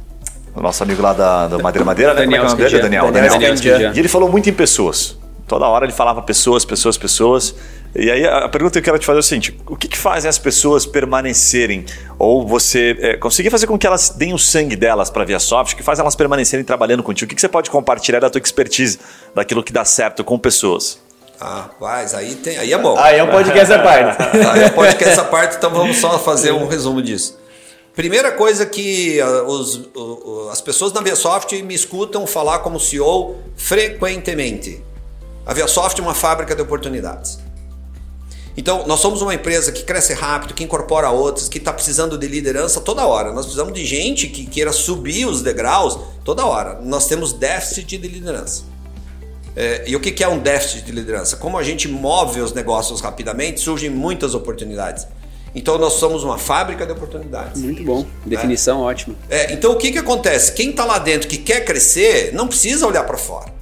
o nosso amigo lá da, da Madeira Madeira, né? Daniel, Como é que é Daniel, Daniel, Daniel, Daniel. E ele falou muito em pessoas. Toda hora ele falava pessoas, pessoas, pessoas. E aí a pergunta que eu quero te fazer é o seguinte: o que, que fazem as pessoas permanecerem? Ou você é, conseguir fazer com que elas deem o sangue delas para a ViaSoft, que faz elas permanecerem trabalhando contigo? O que, que você pode compartilhar da tua expertise, daquilo que dá certo com pessoas? Ah, mas aí, tem, aí é bom. Aí é um podcast essa parte. <laughs> aí é um podcast essa parte, então vamos só fazer um resumo disso. Primeira coisa que ah, os, as pessoas da ViaSoft me escutam falar como CEO frequentemente. A ViaSoft é uma fábrica de oportunidades. Então, nós somos uma empresa que cresce rápido, que incorpora outras, que está precisando de liderança toda hora. Nós precisamos de gente que queira subir os degraus toda hora. Nós temos déficit de liderança. É, e o que é um déficit de liderança? Como a gente move os negócios rapidamente, surgem muitas oportunidades. Então nós somos uma fábrica de oportunidades. Muito bom, definição é. ótima. É, então o que, que acontece? Quem está lá dentro que quer crescer não precisa olhar para fora.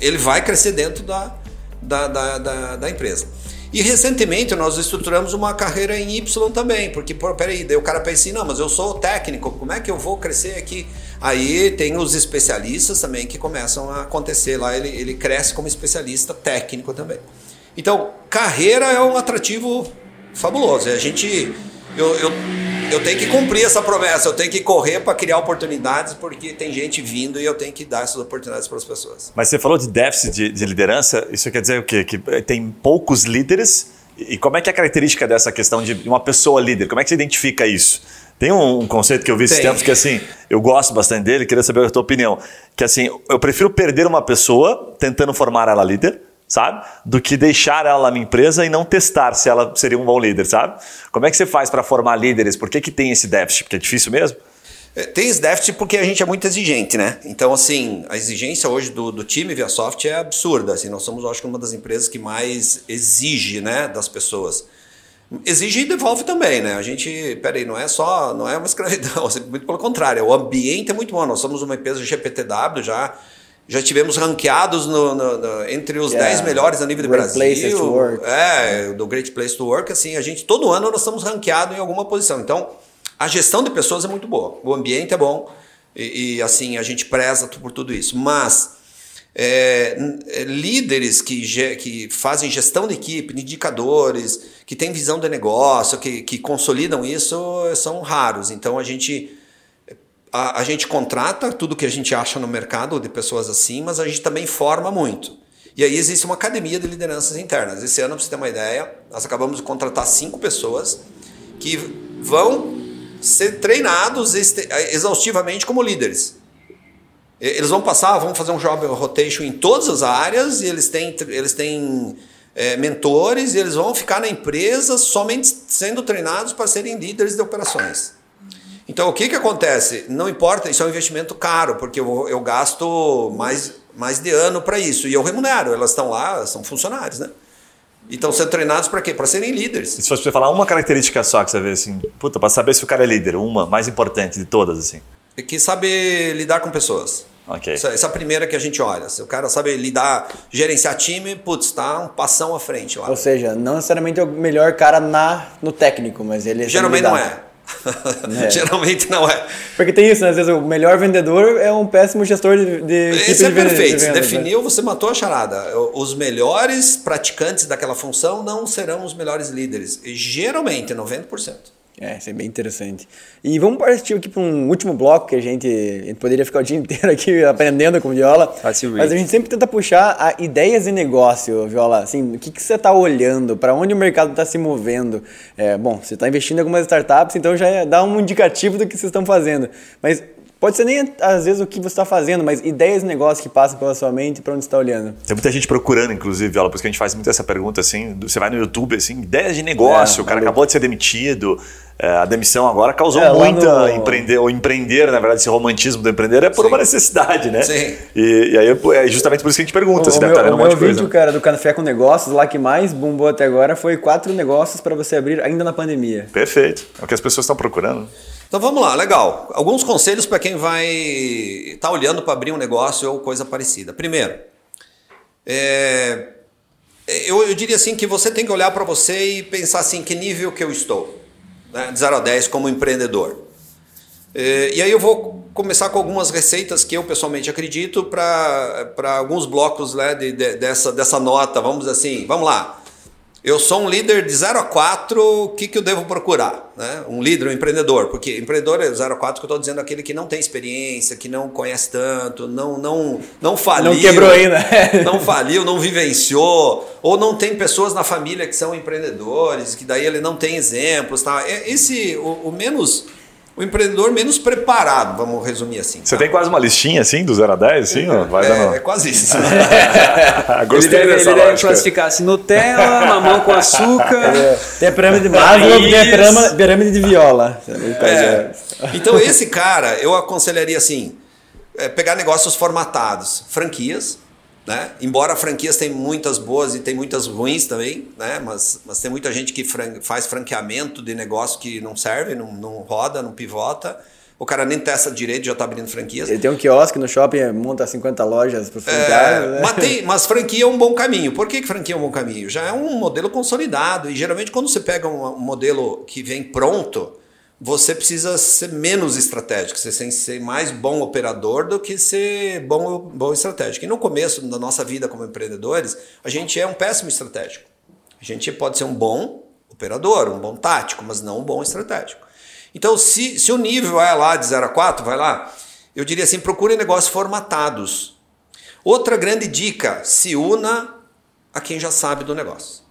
ele vai crescer dentro da, da, da, da, da empresa. E recentemente nós estruturamos uma carreira em Y também, porque, pô, peraí, daí o cara pensa assim, não, mas eu sou técnico, como é que eu vou crescer aqui? Aí tem os especialistas também que começam a acontecer lá, ele, ele cresce como especialista técnico também. Então, carreira é um atrativo fabuloso. A gente. Eu, eu, eu tenho que cumprir essa promessa, eu tenho que correr para criar oportunidades, porque tem gente vindo e eu tenho que dar essas oportunidades para as pessoas. Mas você falou de déficit de, de liderança, isso quer dizer o quê? Que tem poucos líderes. E como é que é a característica dessa questão de uma pessoa líder? Como é que você identifica isso? Tem um, um conceito que eu vi esses Tem. tempos que assim, eu gosto bastante dele, queria saber a tua opinião. Que assim, eu prefiro perder uma pessoa tentando formar ela líder, sabe? Do que deixar ela na empresa e não testar se ela seria um bom líder, sabe? Como é que você faz para formar líderes? Por que, que tem esse déficit? Porque é difícil mesmo? É, Tem esse déficit porque a gente é muito exigente, né? Então, assim, a exigência hoje do, do time ViaSoft é absurda. Assim, nós somos, acho que, uma das empresas que mais exige né, das pessoas. Exige e devolve também, né? A gente, peraí, não é só, não é uma <laughs> escravidão, assim, muito pelo contrário, o ambiente é muito bom. Nós somos uma empresa GPTW, já, já tivemos ranqueados no, no- no- entre os Yeah. 10 melhores a nível Great Brasil. Places to Work. É, do Great Place to Work, assim, a gente, todo ano nós estamos ranqueados em alguma posição. Então, a gestão de pessoas é muito boa, o ambiente é bom e, e, assim, a gente preza por tudo isso. Mas é, é, líderes que, que fazem gestão de equipe, de indicadores, que têm visão de negócio, que, que consolidam isso, são raros. Então a gente, a, a gente contrata tudo que a gente acha no mercado de pessoas assim, mas a gente também forma muito. E aí existe uma academia de lideranças internas. Esse ano, para você ter uma ideia, nós acabamos de contratar cinco pessoas que vão ser treinados este- exaustivamente como líderes. Eles vão passar, vão fazer um job rotation em todas as áreas e eles têm, eles têm é, mentores e eles vão ficar na empresa somente sendo treinados para serem líderes de operações. Então o que, que acontece? Não importa, isso é um investimento caro, porque eu, eu gasto mais, mais de ano para isso e eu remunero. Elas estão lá, são funcionários, né? E estão sendo treinados para quê? Para serem líderes. E se fosse falar uma característica só que você vê assim, puta, pra saber se o cara é líder, uma mais importante de todas, assim. E que sabe lidar com pessoas. Ok. Essa, essa é a primeira que a gente olha. Se o cara sabe lidar, gerenciar time, putz, tá um passão à frente lá. Ou seja, não necessariamente é o melhor cara na, no técnico, mas ele sabe Geralmente não lidar. É. <laughs> Geralmente não é. Porque tem isso, né? Às vezes o melhor vendedor é um péssimo gestor de, de Esse é de de perfeito. Se vendas, né? definiu, você matou a charada. Os melhores praticantes daquela função não serão os melhores líderes. E geralmente, 90%. É, isso é bem interessante. E vamos partir aqui para um último bloco que a gente, a gente poderia ficar o dia <laughs> inteiro aqui aprendendo com Viola. Facilmente. Mas a gente sempre tenta puxar a ideias de negócio, Viola. Assim, o que, que você está olhando? Para onde o mercado está se movendo? É, bom, você está investindo em algumas startups, então já é- dá um indicativo do que vocês estão fazendo. Mas pode ser nem às vezes o que você está fazendo, mas ideias de negócio que passam pela sua mente para onde você está olhando. Tem muita gente procurando, inclusive, Viola, por isso que a gente faz muito essa pergunta, assim, você vai no YouTube, assim, ideias de negócio, É, o cara maluco. acabou de ser demitido, é, a demissão agora causou É, muita no- empreender, ou empreender, na verdade, esse romantismo do empreender é por Sim. uma necessidade, né? Sim. E, e aí é justamente por isso que a gente pergunta, O, você o deve meu, estar vendo o um monte de coisa. vídeo, cara, do Café com Negócios, lá que mais bombou até agora, foi quatro negócios para você abrir ainda na pandemia. Perfeito, é o que as pessoas estão procurando. Então vamos lá, legal. Alguns conselhos para quem vai estar olhando para abrir um negócio ou coisa parecida. Primeiro, é, eu, eu diria assim que você tem que olhar para você e pensar assim, que nível que eu estou, né? de 0 a 10 como empreendedor. É, e aí eu vou começar com algumas receitas que eu pessoalmente acredito para alguns blocos né, de, de- dessa, dessa nota, vamos assim, vamos lá. Eu sou um líder de 0 a 4, o que, que eu devo procurar? Né? Um líder, um empreendedor, porque empreendedor é 0 a 4 que eu estou dizendo aquele que não tem experiência, que não conhece tanto, não, não, não faliu. Não quebrou ainda. <laughs> não faliu, não vivenciou, ou não tem pessoas na família que são empreendedores, que daí ele não tem exemplos. Tá? É Esse, o, o menos, o empreendedor menos preparado, vamos resumir assim. Você tá? tem quase uma listinha, assim, do 0 a 10, assim, ó, vai é, dando... é quase isso. <laughs> Gostei ele deve, dessa ele deve lógica. classificar assim, Nutella, mamão com açúcar. É, Tem a pirâmide de Maslow e tem a pirâmide, pirâmide de viola. É. Então, esse cara, eu aconselharia assim: é, pegar negócios formatados, franquias, né? Embora franquias tem muitas boas e tem muitas ruins também, né? Mas, mas tem muita gente que fran- faz franqueamento de negócio que não serve, não, não roda, não pivota. O cara nem testa direito, já está abrindo franquias. Ele tem um quiosque no shopping, monta 50 lojas para franqueados. É, né? mas, tem- <laughs> mas franquia é um bom caminho. Por que, que franquia é um bom caminho? Já é um modelo consolidado. E geralmente, quando você pega um, um modelo que vem pronto, você precisa ser menos estratégico. Você tem que ser mais bom operador do que ser bom, bom estratégico. E no começo da nossa vida como empreendedores, a gente é um péssimo estratégico. A gente pode ser um bom operador, um bom tático, mas não um bom estratégico. Então, se, se o nível é lá de 0 a 4, vai lá, eu diria assim, procure negócios formatados. Outra grande dica, se una a quem já sabe do negócio.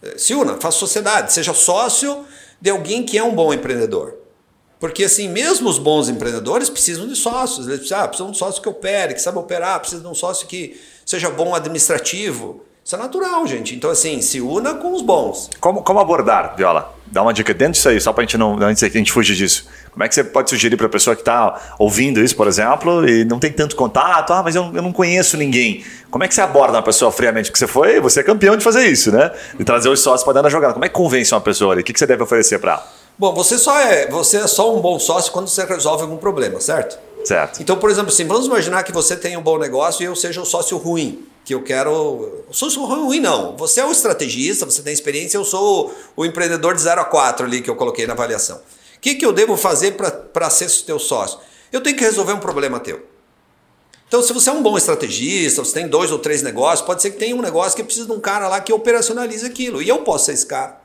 Eh, Se una, faça sociedade, seja sócio de alguém que é um bom empreendedor. Porque assim, mesmo os bons empreendedores precisam de sócios. Eles precisam, ah, precisam de um sócio que opere, que saiba operar, precisam de um sócio que seja bom administrativo. Isso é natural, gente. Então, assim, se una com os bons. Como, como abordar, Viola? Dá uma dica dentro disso aí, só para a gente não antes que a gente fugir disso. Como é que você pode sugerir para a pessoa que está ouvindo isso, por exemplo, e não tem tanto contato? Ah, mas eu, eu não conheço ninguém. Como é que você aborda uma pessoa friamente? Porque você foi, você é campeão de fazer isso, né? De trazer os sócios para dentro da jogada. Como é que convence uma pessoa ali? O que, que você deve oferecer para ela? Bom, você só é, você é só um bom sócio quando você resolve algum problema, certo? Certo. Então, por exemplo, assim, vamos imaginar que você tem um bom negócio e eu seja o sócio ruim. Que eu quero. O sócio ruim, não. Você é o estrategista, você tem experiência, eu sou o, o empreendedor de 0 a 4 ali que eu coloquei na avaliação. O que, que eu devo fazer para ser teu sócio? Eu tenho que resolver um problema teu. Então, se você é um bom estrategista, você tem dois ou três negócios, pode ser que tenha um negócio que precisa de um cara lá que operacionalize aquilo. E eu posso ser esse cara.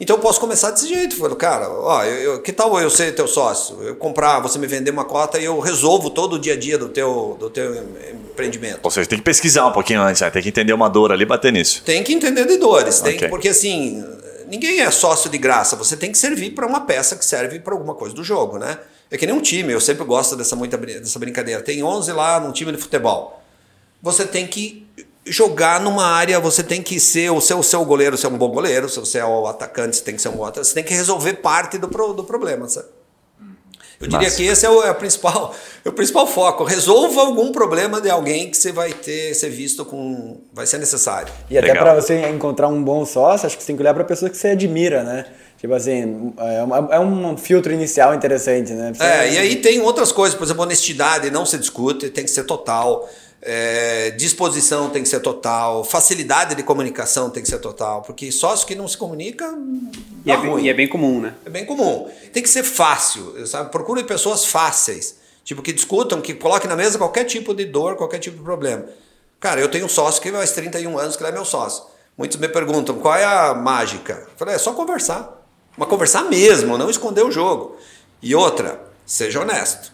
Então eu posso começar desse jeito. Falo, cara, ó, eu, eu- que tal eu ser teu sócio? Eu comprar, você me vender uma cota e eu resolvo todo o dia a dia do teu, do teu em- empreendimento. Ou seja, tem que pesquisar um pouquinho antes, né? tem que entender uma dor ali e bater nisso. Tem que entender de dores, tem, Ok. porque assim, ninguém é sócio de graça, você tem que servir para uma peça que serve para alguma coisa do jogo, né? É que nem um time, eu sempre gosto dessa, muita, dessa brincadeira. Tem 11 lá num time de futebol. Você tem que jogar numa área, você tem que ser o seu, seu goleiro, ser um bom goleiro, se você é o atacante, você tem que ser um bom atacante, você tem que resolver parte do, pro- do problema, sabe? Eu diria Massa. que esse é o, é o principal, <laughs> é o principal foco. Resolva algum problema de alguém que você vai ter, ser visto com. vai ser necessário. E até para você encontrar um bom sócio, acho que você tem que olhar para pessoa que você admira, né? Tipo assim, é, uma- é um filtro inicial interessante, né? Você- É, e aí tem outras coisas, por exemplo, honestidade não se discute, tem que ser total. É, disposição tem que ser total, facilidade de comunicação tem que ser total, porque sócio que não se comunica E é, bem, ruim. e é bem comum, né? É bem comum. Tem que ser fácil, sabe? Procure pessoas fáceis, tipo que discutam, que coloquem na mesa qualquer tipo de dor, qualquer tipo de problema. Cara, eu tenho um sócio que faz 31 anos que ele é meu sócio. Muitos me perguntam qual é a mágica. Eu falei, é só conversar. Mas conversar mesmo, não esconder o jogo. E outra, seja honesto.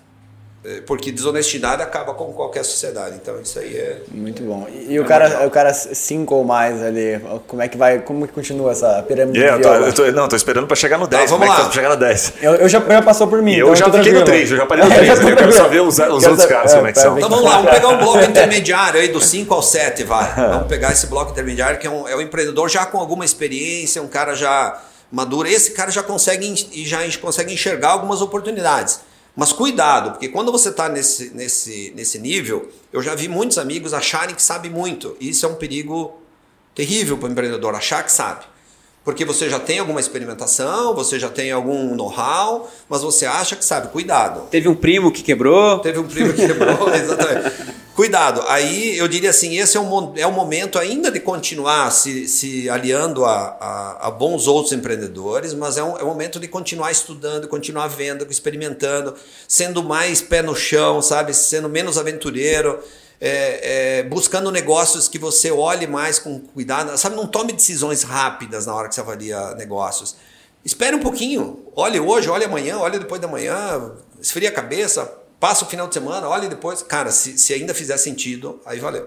É, Porque desonestidade acaba com qualquer sociedade. Então isso aí é. Muito bom. E, e o cara, o cara cinco ou mais ali, como é que vai, como que continua essa pirâmide Yeah, de eu tô, eu tô- não, tô esperando para chegar no 10. vamos Como é lá. tá pra chegar no 10? Eu, eu já, já passou por mim. E eu então já fiquei no tranquilo. 3, eu já parei no É, 3. já tô Eu quero só ver os, os outros saber- caras é, como é que são. Então vamos lá, vamos pegar um bloco intermediário aí do 5 ao 7, vai. <laughs> Vamos pegar esse bloco intermediário que é um, é um empreendedor já com alguma experiência, um cara já maduro. Esse cara já consegue, e já consegue enxergar algumas oportunidades. Mas cuidado, porque quando você está nesse, nesse, nesse nível, eu já vi muitos amigos acharem que sabe muito. E isso é um perigo terrível para o empreendedor, achar que sabe. Porque você já tem alguma experimentação, você já tem algum know-how, mas você acha que sabe. Cuidado. Teve um primo que quebrou. Teve um primo que quebrou, <laughs> exatamente. Cuidado, aí eu diria assim, esse é o, mo- é o momento ainda de continuar se, se aliando a, a, a bons outros empreendedores, mas é um, é um momento de continuar estudando, continuar vendo, experimentando, sendo mais pé no chão, sabe? Sendo menos aventureiro, é, é, buscando negócios que você olhe mais com cuidado, sabe? Não tome decisões rápidas na hora que você avalia negócios. Espere um pouquinho, olhe hoje, olhe amanhã, olhe depois da manhã, esfria a cabeça, passa o final de semana, olhe depois. Cara, se, se ainda fizer sentido, aí valeu.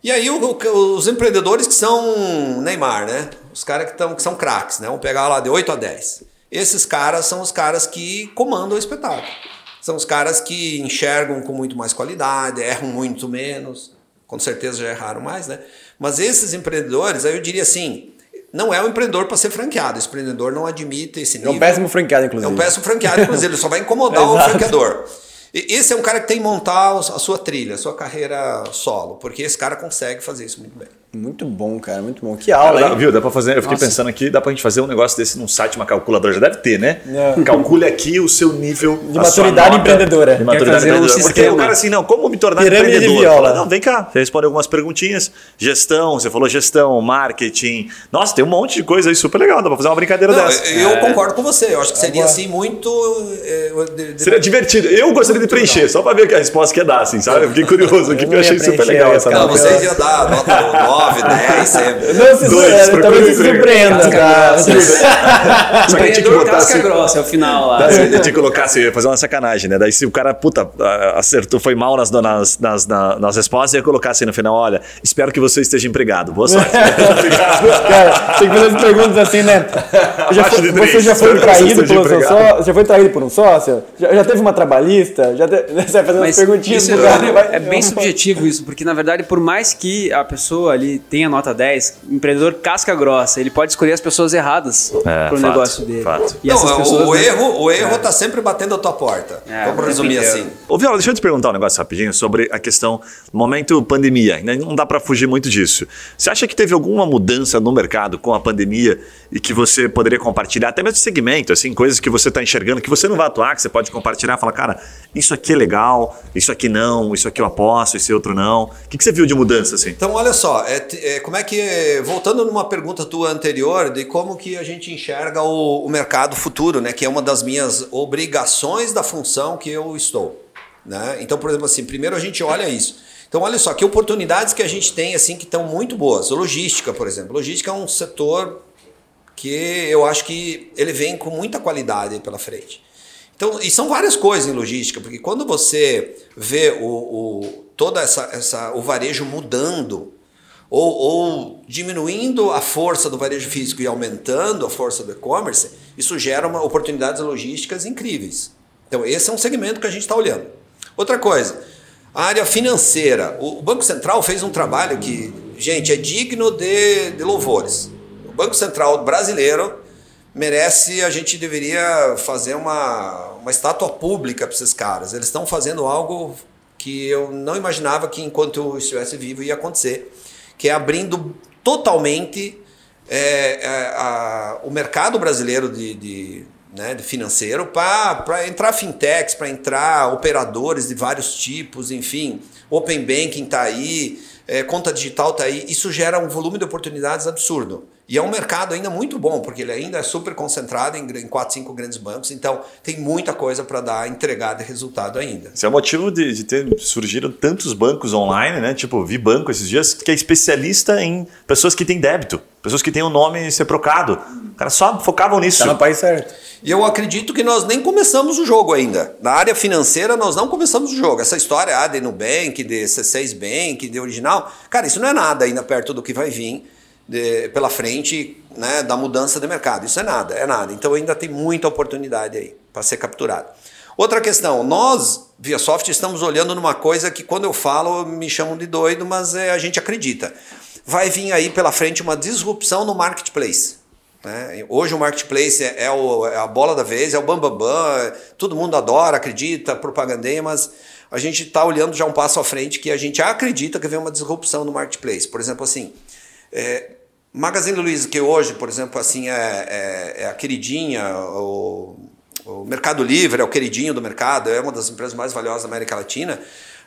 E aí o- o- os empreendedores que são Neymar, né? Os caras que, tão, que são craques, né? Vamos pegar lá de 8 a 10. Esses caras são os caras que comandam o espetáculo. São os caras que enxergam com muito mais qualidade, erram muito menos. Com certeza já erraram mais, né? Mas esses empreendedores, aí eu diria assim, não é um empreendedor para ser franqueado. Esse empreendedor não admite esse É nível. um péssimo franqueado, É inclusive. um péssimo franqueado, inclusive, ele só vai incomodar <laughs> o franqueador. Esse é um cara que tem que montar a sua trilha, a sua carreira solo, porque esse cara consegue fazer isso muito bem. Muito bom, cara, muito bom. Que aula, Dá, hein? viu? Dá pra fazer. Eu fiquei Nossa. pensando aqui, dá pra gente fazer um negócio desse num site, uma calculadora. Já deve ter, né? É. Calcule aqui o seu nível De maturidade empreendedora. De maturidade fazer um empreendedora. Porque o cara assim, não, como me tornar Pirâmide de empreendedor? Fala, não, vem cá. Você responde algumas perguntinhas. Gestão, você falou gestão, marketing. Nossa, tem um monte de coisa aí super legal. Dá pra fazer uma brincadeira Não, dessa. eu concordo com você. Eu acho que seria Agora- assim muito. é, de- de- Seria divertido. Eu gostaria de Muito preencher, legal. só pra ver que a resposta que ia dar, assim, sabe? Eu fiquei curioso aqui, Eu porque eu achei super preencher legal essa Não, nota. vocês iam dar nota 9, 10 sempre. Não se, Dois, é, talvez um se surpreenda, Casca cara. Só que tinha que botar casca assim- grossa, é o final lá. Você tinha que colocar assim, fazer uma sacanagem, né? Daí se o cara, puta, acertou, foi mal nas, nas, nas, na- nas respostas, ia colocar assim no final, olha, espero que você esteja empregado. Boa sorte. <laughs> Cara, tem que fazer as perguntas assim, né? <laughs> Já foi- três, você já foi traído seu empregado. sócio? Já foi traído por um sócio? Já, já teve uma trabalhista? Já te- <laughs> Você vai fazendo umas Mas perguntinhas é, é bem subjetivo isso, porque na verdade, por mais que a pessoa ali tenha nota 10, empreendedor casca grossa, ele pode escolher as pessoas erradas É, pro fato, negócio dele. fato. E Não, essas o- pessoas, o, erro, o erro tá sempre batendo a tua porta. É, Vamos o resumir assim. Ô, Viola, deixa eu te perguntar um negócio rapidinho sobre a questão momento pandemia. né? Não dá para fugir muito disso. Você acha que teve alguma mudança no mercado com a pandemia e que você poderia compartilhar, até mesmo de segmento, assim, coisas que você está enxergando, que você não vai atuar, que você pode compartilhar, falar, cara, isso aqui é legal, isso aqui não, isso aqui eu aposto, esse outro não. O que, que você viu de mudança, assim? Então, olha só, é, é, como é que. Voltando numa pergunta tua anterior, de como que a gente enxerga o, o mercado futuro, né? Que é uma das minhas obrigações da função que eu estou. Né? Então, por exemplo, assim, primeiro a gente olha isso. Então, olha só, que oportunidades que a gente tem assim que estão muito boas. Logística, por exemplo. Logística é um setor que eu acho que ele vem com muita qualidade pela frente. Então, e são várias coisas em logística, porque quando você vê o, o, toda essa, essa, o varejo mudando, ou, ou diminuindo a força do varejo físico e aumentando a força do e-commerce, isso gera uma, oportunidades logísticas incríveis. Então, esse é um segmento que a gente está olhando. Outra coisa, a área financeira. O, Banco Central fez um trabalho que, gente, é digno de, de louvores. O Banco Central brasileiro merece, a gente deveria fazer uma, uma estátua pública para esses caras. Eles estão fazendo algo que eu não imaginava que enquanto eu estivesse vivo ia acontecer, que é abrindo totalmente é, é, a- o mercado brasileiro de, de, né, de financeiro para entrar fintechs, para entrar operadores de vários tipos, enfim, open banking está aí, é, conta digital está aí. Isso gera um volume de oportunidades absurdo. E é um mercado ainda muito bom, porque ele ainda é super concentrado em, em 4, 5 grandes bancos, então tem muita coisa para dar, entregar de resultado ainda. Esse é o motivo de, de ter surgido tantos bancos online, né? Tipo, vi banco esses dias que é especialista em pessoas que têm débito, pessoas que têm o nome seprocado. Os caras só focavam nisso. Tá no país certo. E eu acredito que nós nem começamos o jogo ainda. Na área financeira, nós não começamos o jogo. Essa história ah, de Nubank, de C6 Bank, de original, cara, isso não é nada ainda perto do que vai vir pela frente né, da mudança de mercado. Isso é nada, é nada. Então ainda tem muita oportunidade aí para ser capturado. Outra questão, nós, via soft, estamos olhando numa coisa que quando eu falo me chamam de doido, mas é, a gente acredita. Vai vir aí pela frente uma disrupção no marketplace. né? Hoje o marketplace é, é o- é a bola da vez, é o bambambam, bam, bam, todo mundo adora, acredita, propagandeia, mas a gente está olhando já um passo à frente que a gente acredita que vem uma disrupção no marketplace. Por exemplo, assim, é, Magazine Luiza, que hoje, por exemplo, assim, é, é- é a queridinha, o, o Mercado Livre é o queridinho do mercado, é uma das empresas mais valiosas da América Latina,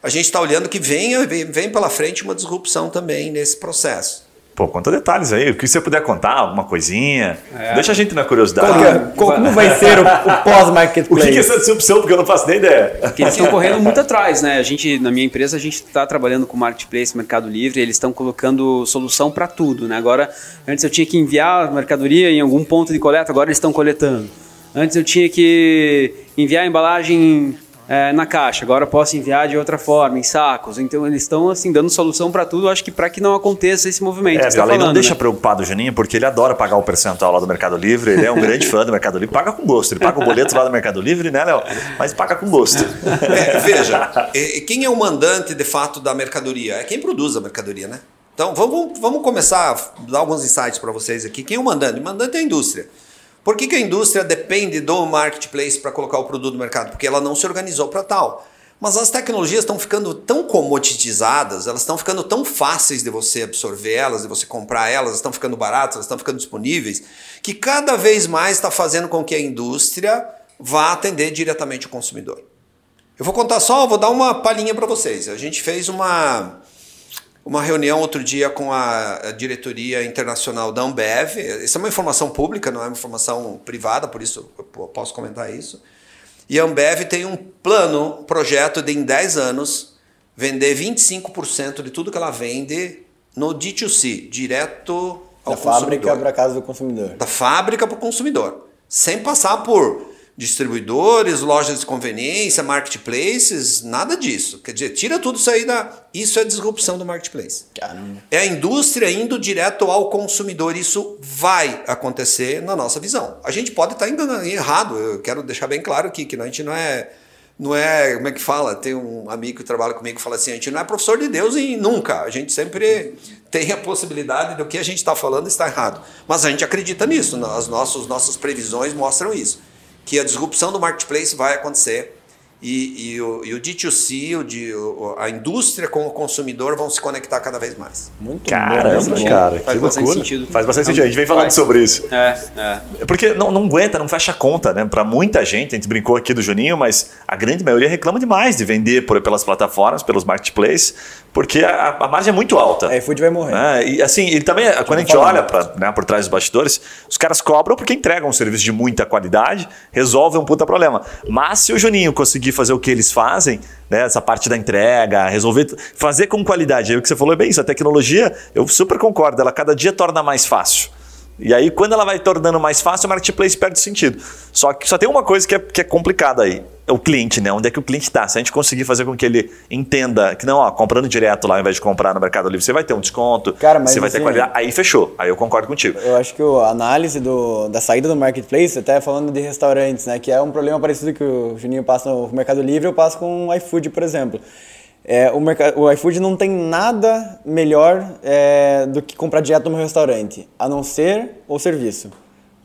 a gente está olhando que vem, vem, vem pela frente uma disrupção também nesse processo. Pô, conta detalhes aí. O que você puder contar, alguma coisinha. É. Deixa a gente na curiosidade. Qual é- <laughs> qual- como vai ser o, o O que, pós-marketplace? é essa disrupção? Porque eu não faço nem ideia. Porque eles estão correndo muito atrás, né? A gente, na minha empresa, a gente está trabalhando com Marketplace, Mercado Livre, eles estão colocando solução para tudo, né? Agora, antes eu tinha que enviar a mercadoria em algum ponto de coleta, agora eles estão coletando. Antes eu tinha que enviar a embalagem é, na caixa, agora eu posso enviar de outra forma, em sacos. Então eles estão assim dando solução para tudo, acho que para que não aconteça esse movimento. É, tá não deixa né? preocupado o Juninho, porque ele adora pagar o percentual lá do Mercado Livre. Ele é um grande fã do Mercado Livre. Paga com gosto. Ele paga o boleto lá do Mercado Livre, né, Léo? Mas paga com gosto. É, veja, quem é o mandante de fato da mercadoria? É quem produz a mercadoria, né? Então vamos, vamos começar a dar alguns insights para vocês aqui. Quem é o mandante? O mandante é a indústria. Por que, que a indústria depende do marketplace para colocar o produto no mercado? Porque ela não se organizou para tal. Mas as tecnologias estão ficando tão comoditizadas, elas estão ficando tão fáceis de você absorver elas, de você comprar elas, estão ficando baratas, estão ficando disponíveis, que cada vez mais está fazendo com que a indústria vá atender diretamente o consumidor. Eu vou contar só, vou dar uma palhinha para vocês. A gente fez uma, uma reunião outro dia com a, a, diretoria internacional da Ambev. Isso é uma informação pública, não é uma informação privada, por isso eu posso comentar isso. E a Ambev tem um plano, um projeto de em 10 anos vender 25% de tudo que ela vende no D2C, direto ao da consumidor. fábrica para casa do consumidor. Da fábrica para o consumidor. Sem passar por distribuidores, lojas de conveniência, marketplaces, nada disso. Quer dizer, tira tudo isso aí da. Isso é disrupção do marketplace. Caramba. É a indústria indo direto ao consumidor. Isso vai acontecer na nossa visão. A gente pode estar enganando, errado. Eu quero deixar bem claro aqui que a gente não é. Não é, como é que fala? Tem um amigo que trabalha comigo que fala assim: a gente não é professor de Deus e nunca. A gente sempre tem a possibilidade do que a gente está falando está errado. Mas a gente acredita nisso. As nossas, nossas previsões mostram isso que a disrupção do marketplace vai acontecer e, e, o, e o D2C, o, de, o, a indústria com o consumidor vão se conectar cada vez mais. Muito Caramba, bom. cara, Faz que bastante loucura. sentido. Faz bastante sentido. A gente vem falando Faz. sobre isso. É, é. Porque não, não aguenta, não fecha a conta, né? Para muita gente, a gente brincou aqui do Juninho, mas a grande maioria reclama demais de vender por, pelas plataformas, pelos marketplaces, porque a, a margem é muito alta. A iFood vai morrer. né? E assim, ele também, quando a gente falando. olha pra, né, por trás dos bastidores, os caras cobram porque entregam um serviço de muita qualidade, resolve um puta problema. Mas se o Juninho conseguir fazer o que eles fazem, né, essa parte da entrega, resolver, fazer com qualidade, aí o que você falou é bem isso, a tecnologia, eu super concordo, ela cada dia torna mais fácil. E aí, quando ela vai tornando mais fácil, o marketplace perde sentido. Só que só tem uma coisa que é, que é complicada aí. É o cliente, né? Onde é que o cliente está? Se a gente conseguir fazer com que ele entenda que não, ó, comprando direto lá ao invés de comprar no Mercado Livre, você vai ter um desconto, Cara, mas você vai ter assim, qualidade. Aí fechou. Aí eu concordo contigo. Eu acho que a análise do, da saída do marketplace, até falando de restaurantes, né, que é um problema parecido que o Juninho passa no Mercado Livre, eu passo com o iFood, por exemplo. É, o, o iFood não tem nada melhor é, do que comprar direto no restaurante, a não ser o serviço.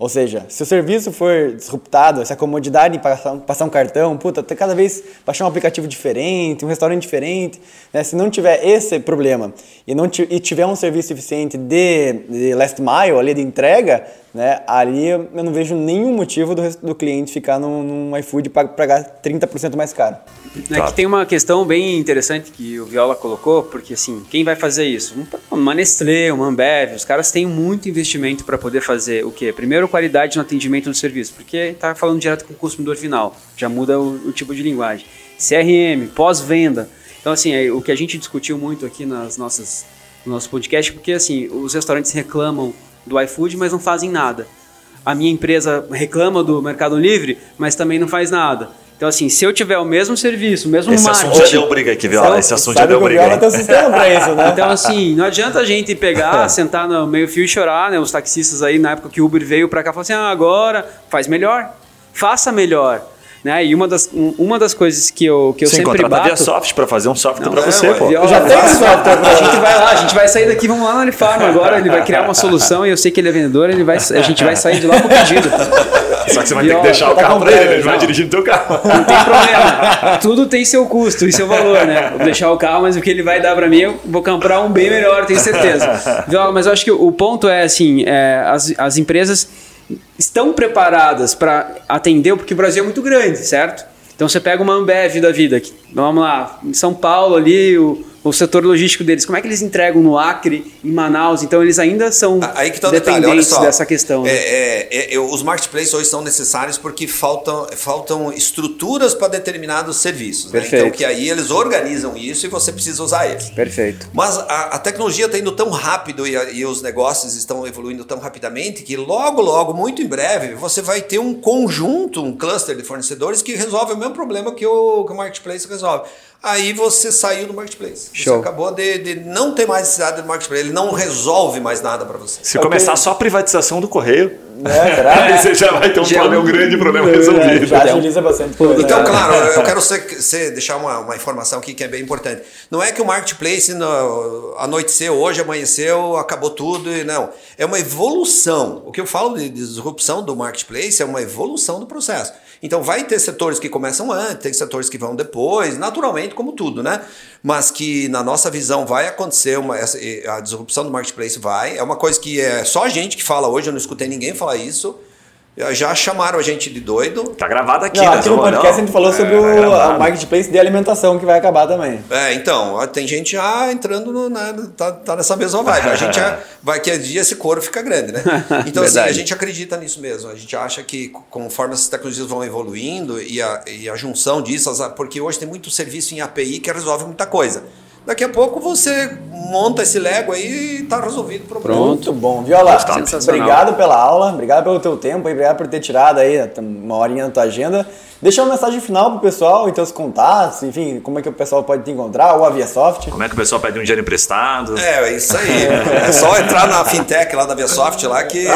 Ou seja, se o serviço for disruptado, se a comodidade em passar, passar um cartão, puta, tem cada vez baixar um aplicativo diferente, um restaurante diferente, né? Se não tiver esse problema e não e tiver um serviço eficiente de, de last mile, ali de entrega, né? Ali eu não vejo nenhum motivo do, do cliente ficar num, num iFood e pa- pagar 30% mais caro. É que tem uma questão bem interessante que o Viola colocou, porque assim, quem vai fazer isso? Um- Uma Nestlé, uma Ambev, os caras têm muito investimento para poder fazer o quê? Primeiro, qualidade no atendimento do serviço, porque está falando direto com o consumidor final, já muda o, o tipo de linguagem. CRM, pós-venda. Então, assim, é, o que a gente discutiu muito aqui nas nossas, no nosso podcast, porque assim, os restaurantes reclamam do iFood, mas não fazem nada a minha empresa reclama do Mercado Livre, mas também não faz nada. Então, assim, se eu tiver o mesmo serviço, o mesmo Esse marketing... assunto já deu briga aqui, Viola. Esse assunto já deu briga. Tem um sistema pra isso, né? Então, assim, não adianta a gente pegar, <laughs> sentar no meio fio e chorar, né? Os taxistas aí, na época que o Uber veio pra cá, falaram assim, ah, agora faz melhor, faça melhor. Né? E uma das, um- uma das coisas que eu, que eu Sim, sempre bato... Viasoft para fazer um software para é, você, pô. Viola, Já tem software, <laughs> A gente vai lá, a gente vai sair daqui, vamos lá no Unifarm agora, ele vai criar uma solução e eu sei que ele é vendedor, ele vai, a gente vai sair de lá com pedido. Só que você vai ter que deixar o tá carro para ele, ele vai dirigir no teu carro. Não tem problema. Tudo tem seu custo e seu valor, né? Vou deixar o carro, mas o que ele vai dar pra mim, eu vou comprar um bem melhor, tenho certeza. Viola, mas eu acho que o ponto é assim, é, as, as empresas estão preparadas para atender, porque o Brasil é muito grande, certo? Então você pega uma Ambev da vida, que, vamos lá, em São Paulo ali, o, o setor logístico deles, como é que eles entregam no Acre, em Manaus? Então eles ainda são Aí que tá detalhe, dependentes só. dessa questão. né? É, é, é, os marketplaces hoje são necessários porque faltam, faltam estruturas para determinados serviços. Né? Então, que aí eles organizam isso e você precisa usar eles. Perfeito. Mas a, a tecnologia está indo tão rápido e, a- e os negócios estão evoluindo tão rapidamente que logo, logo, muito em breve, você vai ter um conjunto, um cluster de fornecedores que resolve o mesmo problema que o, que o marketplace resolve. Aí você saiu do marketplace. Show. Você acabou de, de não ter mais necessidade do marketplace. Ele não resolve mais nada para você. Se começar só a privatização do correio, É, será? <laughs> Você já vai ter um, Já- problema, um grande problema É, resolvido. Já agiliza bastante coisa. Então, né? claro, eu <laughs> quero ser, ser- deixar uma, uma informação aqui que é bem importante. Não é que o marketplace no, anoiteceu hoje, amanheceu, acabou tudo e não. É uma evolução. O que eu falo de disrupção do marketplace é uma evolução do processo. Então, vai ter setores que começam antes, tem setores que vão depois, naturalmente, como tudo, né? Mas que na nossa visão vai acontecer uma, a disrupção do marketplace vai. É uma coisa que é só a gente que fala hoje, eu não escutei ninguém falar isso. Já chamaram a gente de doido. Tá gravado aqui, Não, né? aqui no Não, podcast não. a gente falou É, sobre tá o gravado. a marketplace de alimentação que vai acabar também. É, então, ó, tem gente já entrando no, né, tá, tá nessa mesma vibe. A gente já, <laughs> vai que a dia esse couro fica grande, né? <laughs> Então, assim, a gente acredita nisso mesmo. A gente acha que co- conforme essas tecnologias vão evoluindo e a, e a junção disso, porque hoje tem muito serviço em API que resolve muita coisa. Daqui a pouco você monta esse Lego aí e tá resolvido o problema. Muito bom. Viola, obrigado pela aula, obrigado pelo teu tempo, obrigado por ter tirado aí uma horinha da tua agenda. Deixa uma mensagem final pro pessoal, então os contatos, enfim, como é que o pessoal pode te encontrar, ou a ViaSoft. Como é que o pessoal pede um dinheiro emprestado? É, é isso aí. É só entrar na fintech lá da Viasoft lá que. <laughs>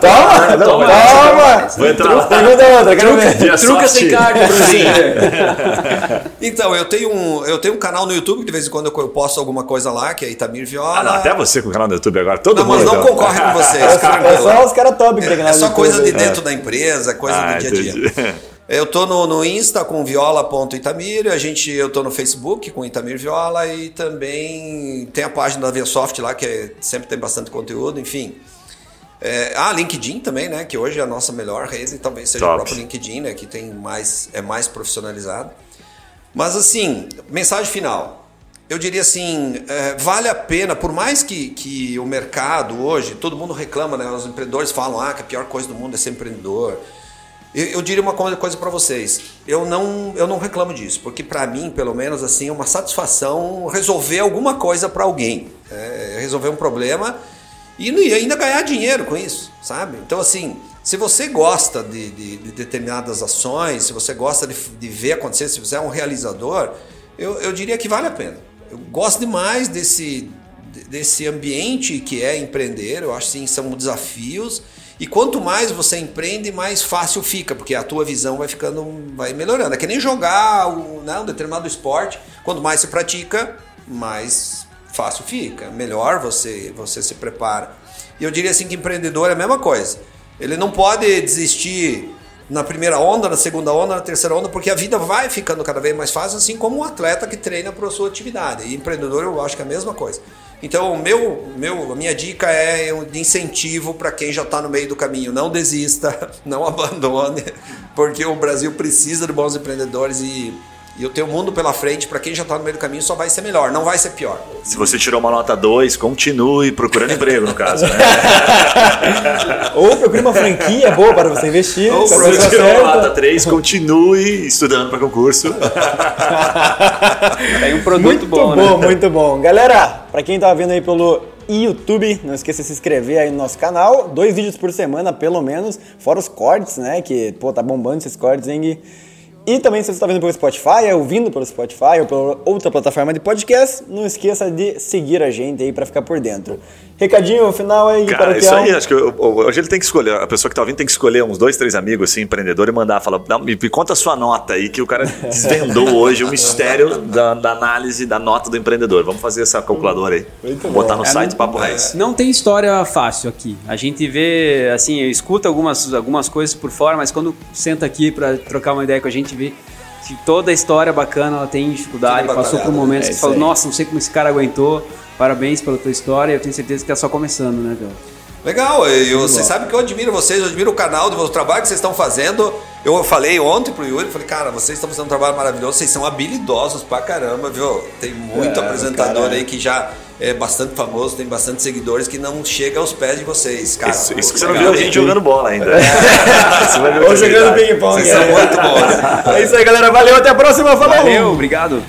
Toma, toma! Vou entrar lá. Pergunta outra, quero ver. Truca sem carga, Bruninho. <laughs> Então, eu tenho, um, eu tenho um canal no YouTube que de vez em quando eu, posto alguma coisa lá, que é Itamir Viola. Ah, não, até você com o canal do YouTube agora. Todo Não, mundo. mas não então. concorre com vocês, É tranquilo. só os caras top que tem É, é só coisa de dentro. dentro da empresa, coisa Ah, do dia a dia. <laughs> Eu tô no, no Insta com viola.itamir, a gente, eu tô no Facebook com Itamir Viola e também tem a página da Viasoft lá, que é- sempre tem bastante conteúdo, enfim. É, ah, LinkedIn também, né? Que hoje é a nossa melhor rede, talvez seja Top. o próprio LinkedIn, né? Que tem mais, é mais profissionalizado. Mas assim, mensagem final. Eu diria assim, é, vale a pena, por mais que, que o mercado hoje, todo mundo reclama, né? Os empreendedores falam ah, que a pior coisa do mundo é ser empreendedor. Eu, eu diria uma coisa, para vocês. Eu não, eu não reclamo disso, porque para mim, pelo menos, assim, é uma satisfação resolver alguma coisa para alguém, É, resolver um problema e, ainda ganhar dinheiro com isso, sabe? Então, assim, se você gosta de, de- de determinadas ações, se você gosta de, de ver acontecer, se você é um realizador, eu, eu diria que vale a pena. Eu gosto demais desse, de- desse ambiente que é empreender, eu acho que são desafios. E quanto mais você empreende, mais fácil fica, porque a tua visão vai ficando, vai melhorando. É que nem jogar um, né, um determinado esporte, quanto mais se pratica, mais fácil fica, melhor você, você se prepara. E eu diria assim que empreendedor é a mesma coisa. Ele não pode desistir na primeira onda, na segunda onda, na terceira onda, porque a vida vai ficando cada vez mais fácil, assim como um atleta que treina para a sua atividade. E empreendedor eu acho que é a mesma coisa. Então, meu, meu, a minha dica é de incentivo para quem já está no meio do caminho. Não desista, <laughs> não abandone, porque o Brasil precisa de bons empreendedores e, e o teu mundo pela frente, para quem já está no meio do caminho, só vai ser melhor, não vai ser pior. Se você tirou uma nota 2, continue procurando emprego, no caso, né? <laughs> Ou procure uma franquia boa para você investir. Ou se você tirou uma nota 3, continue estudando para concurso. Tem um produto Muito bom, bom, né? muito bom. Galera, pra quem tá vendo aí pelo YouTube, não esqueça de se inscrever aí no nosso canal. Dois vídeos por semana, pelo menos. Fora os cortes, né? Que, pô, tá bombando esses cortes, hein, Gui? E também, se você está vendo pelo Spotify, ouvindo pelo Spotify ou pela outra plataforma de podcast, não esqueça de seguir a gente aí pra ficar por dentro. Recadinho final aí, Cara, isso Paroquial. aí, acho que eu- hoje ele tem que escolher, a pessoa que tá ouvindo tem que escolher uns dois, três amigos, assim, empreendedor, e mandar, fala, "Dá- me, me conta a sua nota aí, que o cara <laughs> desvendou hoje o mistério da, da análise da nota do empreendedor. Vamos fazer essa calculadora aí. Muito Vou bom. botar no É, site não- Papo Raiz. Não tem história fácil aqui. A gente vê, assim, eu escuto algumas, algumas coisas por fora, mas quando senta aqui para trocar uma ideia com a gente, vê que toda a história bacana ela tem dificuldade, passou por momentos é que você fala, nossa, não sei como esse cara aguentou. Parabéns pela tua história. Eu tenho certeza que é só começando, né, Del? Legal, eu, vocês sabem que eu admiro vocês, eu admiro o canal, o trabalho que vocês estão fazendo. Eu falei ontem pro Yuri, falei, cara, vocês estão fazendo um trabalho maravilhoso, vocês são habilidosos pra caramba, viu? Tem muito É, apresentador cara. aí que já é bastante famoso, tem bastante seguidores que não chega aos pés de vocês, cara. Isso, isso que você Legal. não viu a gente jogando bola ainda. <laughs> Você vai ver Ou jogando ping-pong. Vocês são é. muito bons. É isso aí, galera. Valeu, até a próxima. Falou! Valeu, obrigado.